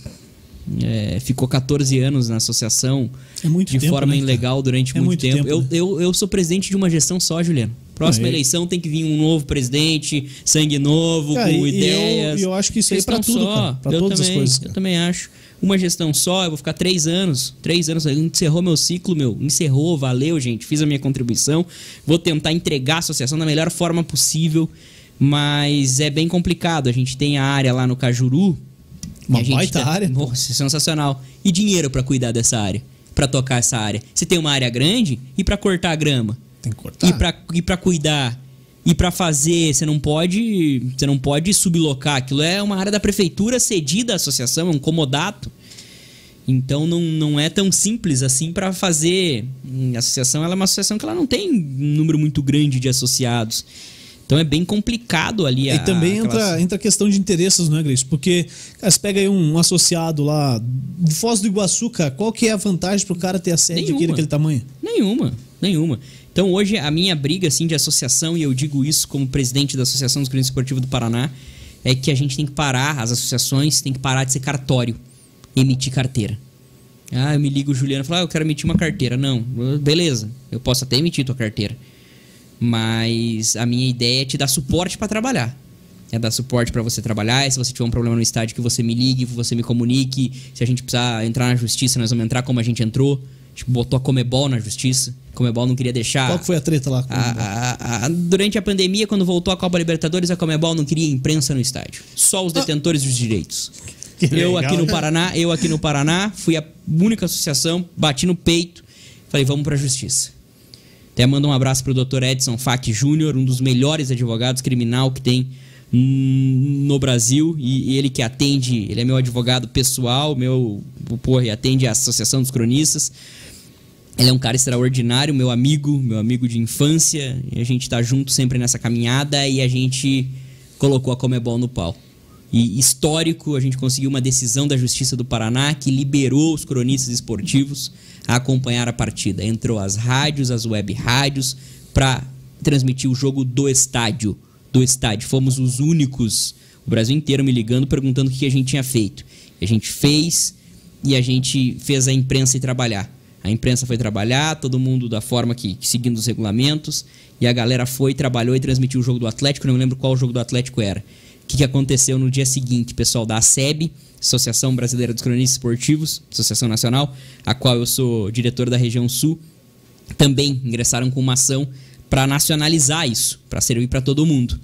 é, ficou 14 anos na associação É de tempo, forma né, ilegal durante É muito, muito tempo. tempo, eu, né? eu, eu sou presidente de uma gestão só, Juliano. Próxima Ah, é? eleição tem que vir um novo presidente, sangue novo, Cara, com e eu- ideias. e eu acho que isso aí é pra tudo, eu todas as também, coisas, Eu cara. também acho. Uma gestão só, eu vou ficar três anos. Três anos. Encerrou meu ciclo, meu. Encerrou, valeu, gente. Fiz a minha contribuição. Vou tentar entregar a associação da melhor forma possível. Mas é bem complicado. A gente tem a área lá no Cajuru. Uma a gente baita tá- área. Nossa, sensacional. E dinheiro pra cuidar dessa área. Pra tocar essa área. Você tem uma área grande e pra cortar a grama. Tem que cortar. E pra, e pra cuidar. E pra fazer, você não pode. Você não pode sublocar. Aquilo é uma área da prefeitura cedida à associação, é um comodato. Então não, não é tão simples assim pra fazer. A associação ela é uma associação que ela não tem um número muito grande de associados. Então é bem complicado ali a, E também aquelas- entra, entra a questão de interesses, não é, Grace? Porque, cara, você pega aí um associado lá de Foz do Iguaçu, cara, qual que é a vantagem pro cara ter a sede Nenhuma. aqui daquele tamanho? Nenhuma, nenhuma. Então hoje a minha briga assim de associação, e eu digo isso como presidente da Associação dos Cronistas Esportivos do Paraná, é que a gente tem que parar, as associações têm que parar de ser cartório, emitir carteira. Ah, eu me ligo o Juliano e falo, ah, eu quero emitir uma carteira. Não, beleza, eu posso até emitir tua carteira. Mas a minha ideia é te dar suporte para trabalhar. É dar suporte para você trabalhar. E se você tiver um problema no estádio, que você me ligue, que você me comunique. Se a gente precisar entrar na justiça, nós vamos entrar como a gente entrou. Tipo, botou a Comebol na justiça. Comebol não queria deixar. Qual que foi a treta lá? A, a, a, durante a pandemia, quando voltou a Copa Libertadores, a Comebol não queria imprensa no estádio. Só os detentores dos direitos. Que eu legal, aqui no? Paraná, eu aqui no Paraná, fui a única associação, bati no peito, falei, vamos pra justiça. Até mando um abraço pro Dr. Edson Fac Júnior, um dos melhores advogados criminal que tem no Brasil e e ele que atende, ele é meu advogado pessoal, meu, porra, e atende a Associação dos Cronistas. Ele é um cara extraordinário, meu amigo, meu amigo de infância, e a gente tá junto sempre nessa caminhada e a gente colocou a Comebol no pau. E histórico, a gente conseguiu uma decisão da Justiça do Paraná que liberou os cronistas esportivos a acompanhar a partida. Entrou as rádios, as web rádios, para transmitir o jogo do estádio. Do estádio. Fomos os únicos, o Brasil inteiro me ligando, perguntando o que a gente tinha feito. A gente fez e a gente fez a imprensa ir trabalhar. A imprensa foi trabalhar, todo mundo da forma que, que seguindo os regulamentos, e a galera foi, trabalhou e transmitiu o jogo do Atlético. Não me lembro qual jogo do Atlético era. O que, que aconteceu no dia seguinte? Pessoal da ASEB, Associação Brasileira dos Cronistas Esportivos, Associação Nacional, a qual eu sou diretor da região sul, também ingressaram com uma ação para nacionalizar isso, para servir para todo mundo.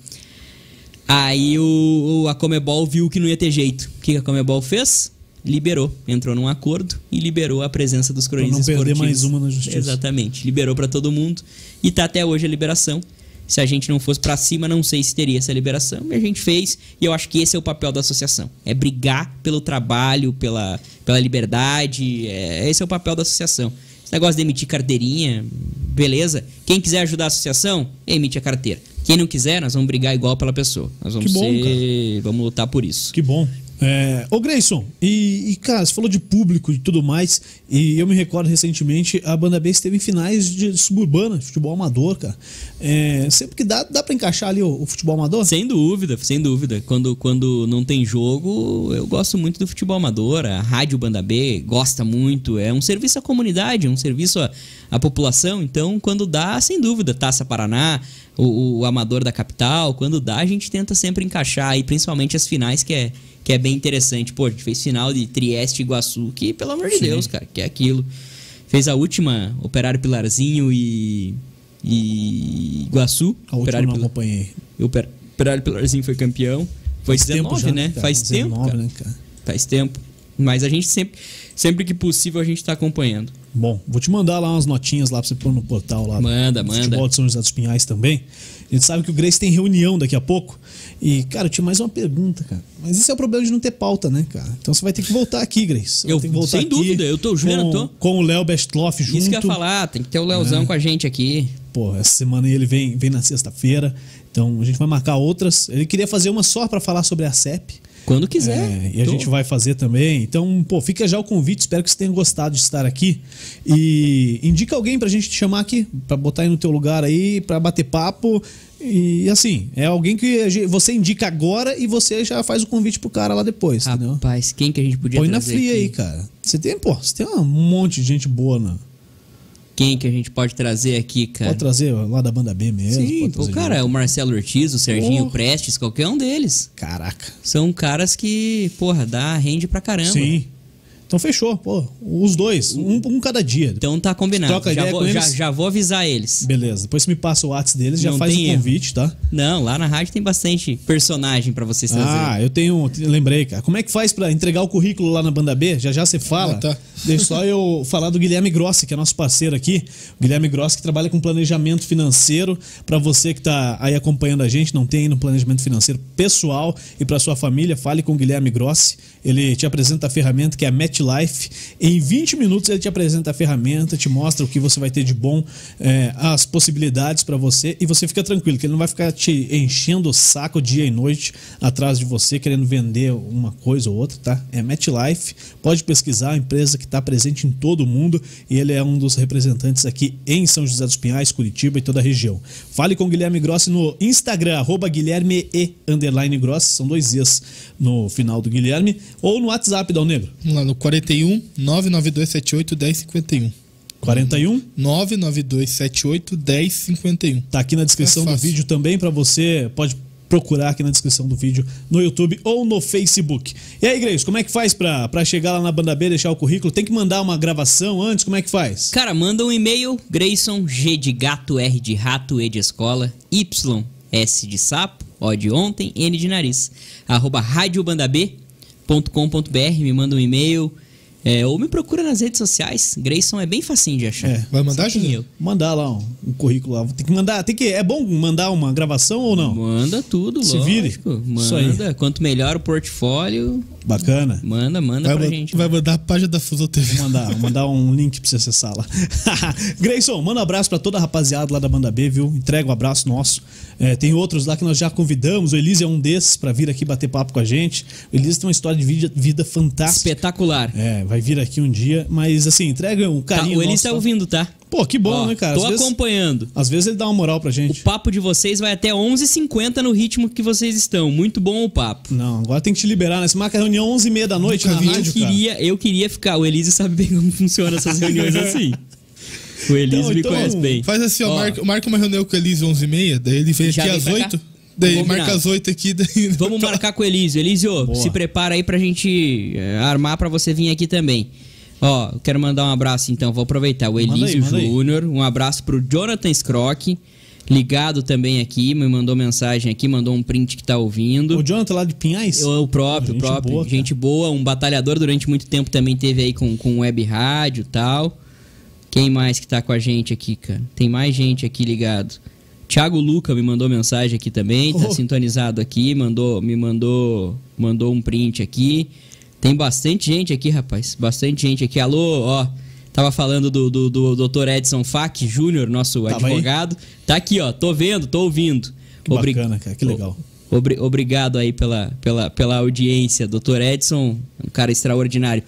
Aí o- a Comebol viu que não ia ter jeito. O que, que a Comebol fez? Liberou, entrou num acordo e liberou a presença dos cronistas não perder esportivos. mais uma na justiça. Exatamente, liberou para todo mundo e tá até hoje a liberação. Se a gente não fosse para cima, não sei se teria essa liberação. E a gente fez, e eu acho que esse é o papel da associação. É brigar pelo trabalho, pela, pela liberdade. É, esse é o papel da associação. Esse negócio de emitir carteirinha, beleza. Quem quiser ajudar a associação, emite a carteira. Quem não quiser, nós vamos brigar igual pela pessoa. Nós vamos Que bom, ser, vamos lutar por isso. Que bom. É, ô Grayson, e, e, cara, você falou de público e tudo mais, e eu me recordo recentemente, a Banda B esteve em finais de suburbana, de futebol amador, cara. É, sempre que dá, dá pra encaixar ali o, o futebol amador? Sem dúvida, sem dúvida. Quando, quando não tem jogo, eu gosto muito do futebol amador. A Rádio Banda B gosta muito. É um serviço à comunidade, um serviço à, à população. Então, quando dá, sem dúvida, Taça Paraná, o, o amador da capital, quando dá, a gente tenta sempre encaixar aí, principalmente as finais, que é, que é bem interessante. Pô, a gente fez final de Trieste e Iguaçu, que, pelo amor de Sim. Deus, cara, que é aquilo. Fez a última, Operário Pilarzinho e, e Iguaçu. A última Operário eu não Pilar- acompanhei. o Per- Operário Pilarzinho foi campeão. Foi Faz 19, tempo já, né? cara? Faz tempo, 19, cara. né, cara? Faz tempo. Mas a gente sempre, sempre que possível, a gente tá acompanhando. Bom, vou te mandar lá umas notinhas lá pra você pôr no portal lá. Manda, do manda. Futebol de São José dos Pinhais também. A gente sabe que o Grace tem reunião daqui a pouco. E, cara, eu tinha mais uma pergunta, cara. Mas esse é o problema de não ter pauta, né, cara? Então você vai ter que voltar aqui, Grace. Você Eu- ter que voltar sem aqui dúvida, eu tô- Juliano, com, tô. com o Léo Bestloff junto. Isso que eu ia falar, tem que ter o Leozão com a gente aqui. Pô, essa semana ele vem, vem na sexta-feira. Então a gente vai marcar outras. Ele queria fazer uma só pra falar sobre a CEP. Quando quiser. É, e a Tô. gente vai fazer também. Então, pô, fica já o convite. Espero que você tenha gostado de estar aqui. E indica alguém pra gente te chamar aqui, pra botar aí no teu lugar aí, pra bater papo. E assim, é alguém que você indica agora e você já faz o convite pro cara lá depois, entendeu? Rapaz, quem que a gente podia Põe na fria aqui? aí, cara. Você tem, pô, você tem um monte de gente boa, né? Quem que a gente pode trazer aqui, cara? Pode trazer lá da banda B mesmo. Sim, pô, cara, de- o Marcelo Ortiz, o Serginho Porra. Prestes, qualquer um deles. Caraca. São caras que, porra, dá rende pra caramba. Sim. Então fechou, pô. Os dois, um, um cada dia. Então tá combinado. Troca já, vou, com já, já vou avisar eles. Beleza. Depois você me passa o WhatsApp deles, já Não faz o erro. convite, tá? Não, lá na rádio tem bastante personagem pra vocês trazerem. Ah, eu tenho. Lembrei, cara. Como é que faz pra entregar o currículo lá na banda B? Já já você fala. Ah, tá. Deixa só eu falar do Guilherme Grossi, que é nosso parceiro aqui. O Guilherme Grossi que trabalha com planejamento financeiro. Pra você que tá aí acompanhando a gente, não tem ainda um planejamento financeiro pessoal e pra sua família, fale com o Guilherme Grossi. Ele te apresenta a ferramenta que é a MetLife. Em 20 minutos ele te apresenta a ferramenta, te mostra o que você vai ter de bom, é, as possibilidades para você e você fica tranquilo, que ele não vai ficar te enchendo o saco dia e noite atrás de você querendo vender uma coisa ou outra, tá? É MetLife, pode pesquisar, a empresa que está presente em todo o mundo e ele é um dos representantes aqui em São José dos Pinhais, Curitiba e toda a região. Fale com o Guilherme Grossi no Instagram, arroba Guilherme e underline Grossi, são dois Z's no final do Guilherme, ou no WhatsApp, Dal Negro. Lá, no 41 99278 1051. 41 99278 1051. Tá aqui na descrição É do vídeo também para você. Pode procurar aqui na descrição do vídeo no YouTube ou no Facebook. E aí, Grace, como é que faz pra pra chegar lá na banda B, deixar o currículo? Tem que mandar uma gravação antes? Como é que faz? Cara, manda um e-mail, Grayson, G de gato, R de rato, E de escola, Y, S de sapo, O de ontem, N de nariz, arroba radiobandab.com.br, me manda um e-mail, é, ou me procura nas redes sociais, Grayson é bem facinho de achar. É. Vai mandar, eu. Mandar lá um, um currículo lá. Tem que mandar. Tem que, é bom mandar uma gravação ou não? Manda tudo, Se lógico. vire. Manda, quanto melhor o portfólio, Bacana. manda, manda Vai, pra ma- gente. vai mandar a página da Fusão TV. Vou mandar, vou mandar um link pra você acessar lá. Grayson, manda um abraço pra toda a rapaziada lá da Banda B, viu? Entrega um abraço nosso. É, tem outros lá que nós já convidamos. O Elise é um desses pra vir aqui bater papo com a gente. O Elise tem uma história de vida, vida fantástica. Espetacular. É, vai vir aqui um dia. Mas assim, entrega um Tá, carinho. o Elis nosso tá ouvindo, tá? Pô, que bom, Ó, né, cara? Tô Às vezes, acompanhando. às vezes ele dá uma moral pra O gente. papo de vocês vai até 11h50 no ritmo que vocês estão. Muito bom o papo. Não, agora tem que te liberar, né? Você marca a reunião 11h30 da noite Nunca na vi. Eu rádio, cara. queria, eu queria ficar. O Elise sabe bem como funcionam essas reuniões assim. O Elise Então, me então, conhece bem. Faz assim, ó, Ó, marca, marca uma reunião com a Elise 11h30, daí ele vem aqui às pra cá? 8 daí Combinado. marca às 8 aqui, daí... Vamos marcar com o Elísio. Elísio, Boa. se prepara aí pra gente eh, armar pra você vir aqui também. Ó, quero mandar um abraço então, vou aproveitar. O Elísio. Júnior, um abraço pro Jonathan Scrock, ligado também aqui, me mandou mensagem aqui, mandou um print que tá ouvindo. O Jonathan lá de Pinhais? Eu, o próprio, o Gente próprio. boa, gente boa, um batalhador durante muito tempo também teve aí com, com web rádio e tal. Quem mais que tá com a gente aqui, cara? Tem mais gente aqui ligado. Thiago Luca me mandou mensagem aqui também, tá Oh. sintonizado aqui, mandou, me mandou, mandou um print aqui. Tem bastante gente aqui, rapaz. Bastante gente aqui. Alô, ó. Tava falando do, do, do Dr. Edson Fac Júnior, nosso Tava aí? advogado. Tá aqui, ó. Tô vendo, tô ouvindo. Que Obri- bacana, cara, que legal. Obri- obrigado aí pela, pela, pela audiência, Dr. Edson, um cara extraordinário.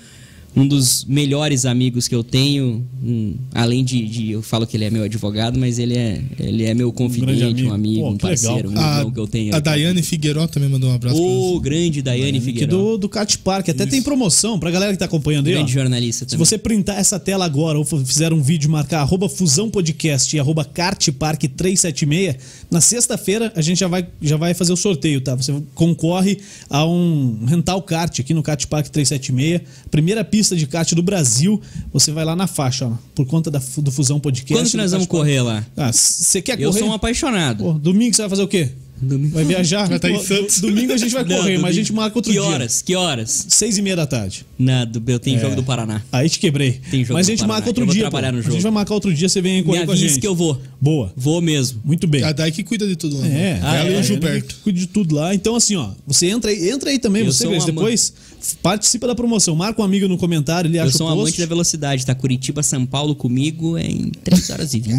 Um dos melhores amigos que eu tenho, um- além de, de- Eu falo que ele é meu advogado, mas ele é, ele é meu confidente, amigo. um amigo, Pô, um legal, parceiro, um A, irmão que eu tenho. a Daiane Figueiró também mandou um abraço pra Ô, você. grande Daiane Aqui Figueiredo. do, do Cat Park. Até tem promoção pra galera que tá acompanhando aí, ó. Grande jornalista Se também. você printar essa tela agora ou fizer um vídeo, marcar arroba Fusão Podcast e arroba Cartpark 376, na sexta-feira a gente já vai, já vai fazer o sorteio, tá? Você concorre a um rental kart aqui no Kart Park 376, primeira pista de kart do Brasil. Você vai lá na faixa, ó, por conta da, do Fusão Podcast. Quando que nós vamos correr lá? Ah, você quer Eu correr? sou um apaixonado. Pô, domingo você vai fazer o quê? Domingo. Vai viajar? Vai estar em Pô, Santos. Domingo a gente vai Não, correr, mas a gente marca outro que dia. horas? Que horas? Seis e meia da tarde. Nada, eu tenho É. jogo do Paraná. Aí te quebrei. Tem jogo Mas a gente marca outro Eu vou dia. trabalhar pô. no A jogo. gente vai marcar outro dia, você vem aí Me correr com a gente. que eu vou. Boa. Vou mesmo. Muito bem. A Dai que cuida de tudo lá. né? É, Ah, Ela é, e é, o Gilberto. Cuide de tudo lá. Então, assim, ó, você entra aí, entra aí também, Eu você, ama- depois participa da promoção. Marca um amigo no comentário, ele Eu acha sou um o amante da velocidade, tá? Curitiba, São Paulo comigo é em 3 horas e 20.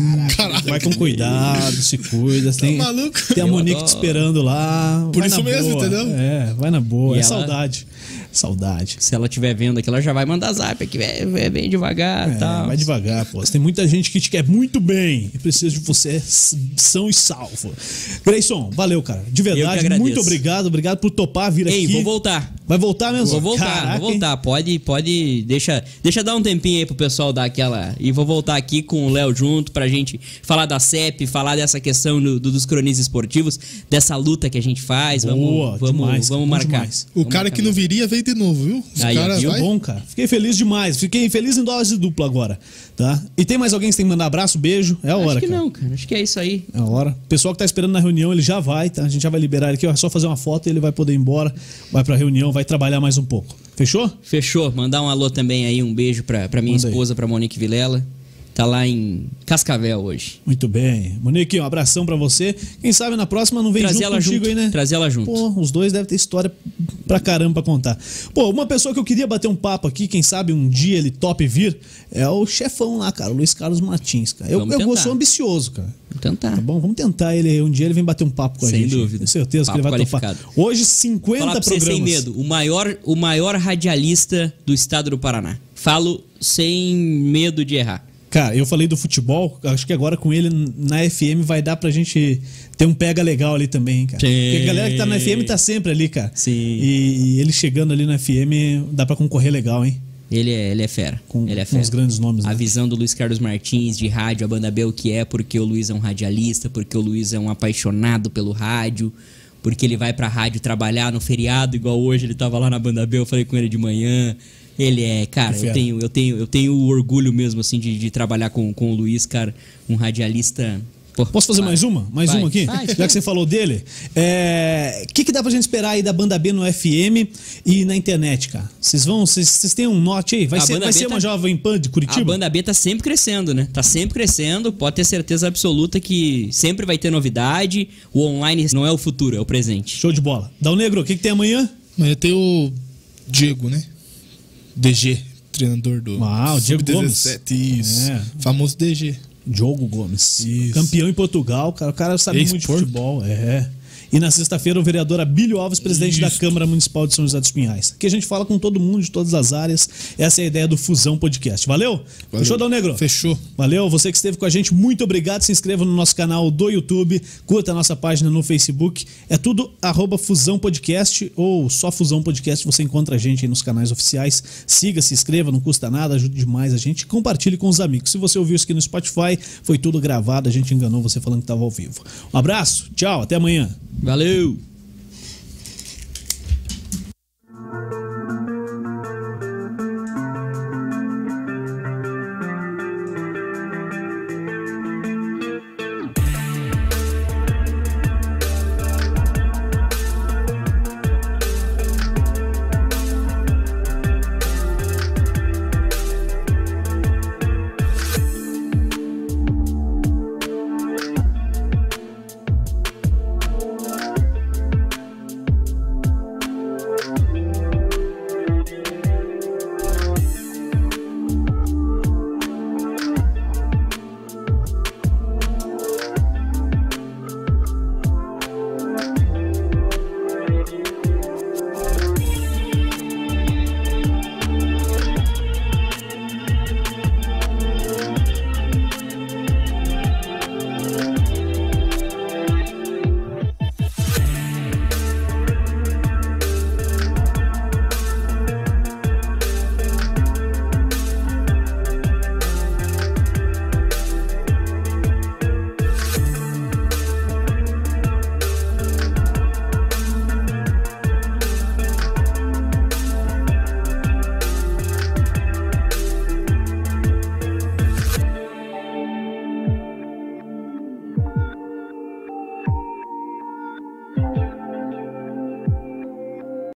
Vai com cuidado, se cuida. Tem, Tá maluco? tem a Eu Monique te esperando lá. Por Vai isso mesmo, boa. entendeu? É, vai na boa. E é ela- saudade. Saudade. Se ela estiver vendo aqui, ela já vai mandar zap aqui, é, é bem devagar e É, tal. vai devagar, pô. Tem muita gente que te quer muito bem e precisa de você são e salvo. Grayson, valeu, cara. De verdade, muito obrigado. Obrigado por topar vir Ei, aqui. vou voltar. Vai voltar mesmo? Vou voltar, Caraca, vou voltar. Pode, pode. Deixa, deixa dar um tempinho aí pro pessoal dar aquela. E vou voltar aqui com o Léo junto pra gente falar da CEP, falar dessa questão do- do- dos cronistas esportivos, dessa luta que a gente faz. Boa, vamos vamos, demais, vamos marcar. demais. O Vamos cara marcar que não mesmo. viria veio de novo, viu? Os Aí, ó, caras viu? vai- Bom, cara. Fiquei feliz demais. Fiquei feliz em dose dupla agora, tá? E tem mais alguém que você tem que mandar abraço, beijo? É a hora, Acho que cara. não, cara. Acho que é isso aí. É a hora. O pessoal que tá esperando na reunião, ele já vai, tá? A gente já vai liberar ele aqui, ó. É só fazer uma foto e ele vai poder ir embora. Vai pra reunião, vai trabalhar mais um pouco. Fechou? Fechou. Mandar um alô também aí, um beijo pra, pra minha Manda aí. esposa, pra Monique Vilela. Tá lá em Cascavel hoje. Muito bem. Monique, um abração pra você. Quem sabe na próxima não vem Trazer junto ela contigo junto. aí, né? Trazer ela junto. Pô, os dois devem ter história pra caramba pra contar. Pô, uma pessoa que eu queria bater um papo aqui, quem sabe um dia ele top vir, é o chefão lá, cara, o Luiz Carlos Martins, cara. Eu, Vamos eu tentar. sou ambicioso, cara. Vou tentar. Tá bom? Vamos tentar ele. Um dia ele vem bater um papo com a Sem gente. dúvida. Tenho certeza que ele Papo vai topar. qualificado. Hoje, 50 Falar pra você programas. sem medo, o maior, o maior radialista do estado do Paraná. Falo sem medo de errar. Cara, eu falei do futebol, acho que agora com ele na FM vai dar pra gente ter um pega legal ali também, hein, cara. Sim. Porque a galera que tá na FM tá sempre ali, cara. Sim. E, e ele chegando ali na FM dá pra concorrer legal, hein? Ele é, ele é fera. Com, ele é com fera. os grandes nomes. A né? visão do Luiz Carlos Martins de rádio, a banda B, o que é, porque o Luiz é um radialista, porque o Luiz é um apaixonado pelo rádio, porque ele vai pra rádio trabalhar no feriado, igual hoje ele tava lá na banda B, eu falei com ele de manhã. Ele é, cara, eu tenho, eu tenho, eu tenho orgulho mesmo, assim, de, de trabalhar com, com o Luiz, cara, um radialista. Pô, Posso fazer vai. mais uma? Mais Vai. uma aqui? Vai, Já que você falou dele. O que, que dá pra gente esperar aí da banda B no FM e na internet, cara? Vocês vão. Vocês têm um norte aí? Vai A ser, vai B ser tá- uma jovem pan de Curitiba? A banda B tá sempre crescendo, né? Tá sempre crescendo, pode ter certeza absoluta que sempre vai ter novidade. O online não é o futuro, é o presente. Show de bola. Dal Negro, o que, que tem amanhã? Amanhã tem o Diego, né? DG, treinador do Ah, o Diego Sub-17, Isso. É. Famoso DG. Diogo Gomes. Isso. Campeão em Portugal, cara. O cara sabe muito de futebol. É. E na sexta-feira, o vereador Abílio Alves, presidente da Isso. Câmara Municipal de São José dos Pinhais. Aqui a gente fala com todo mundo de todas as áreas. Essa é a ideia do Fusão Podcast. Valeu? Valeu. Fechou, Dal Negro? Fechou. Valeu, você que esteve com a gente, muito obrigado. Se inscreva no nosso canal do YouTube, curta a nossa página no Facebook. É tudo arroba Fusão Podcast ou só Fusão Podcast. Você encontra a gente aí nos canais oficiais. Siga, se inscreva, não custa nada, ajude demais a gente. Compartilhe com os amigos. Se você ouviu isso aqui no Spotify, foi tudo gravado, a gente enganou você falando que estava ao vivo. Um abraço, tchau, até amanhã. Valeu!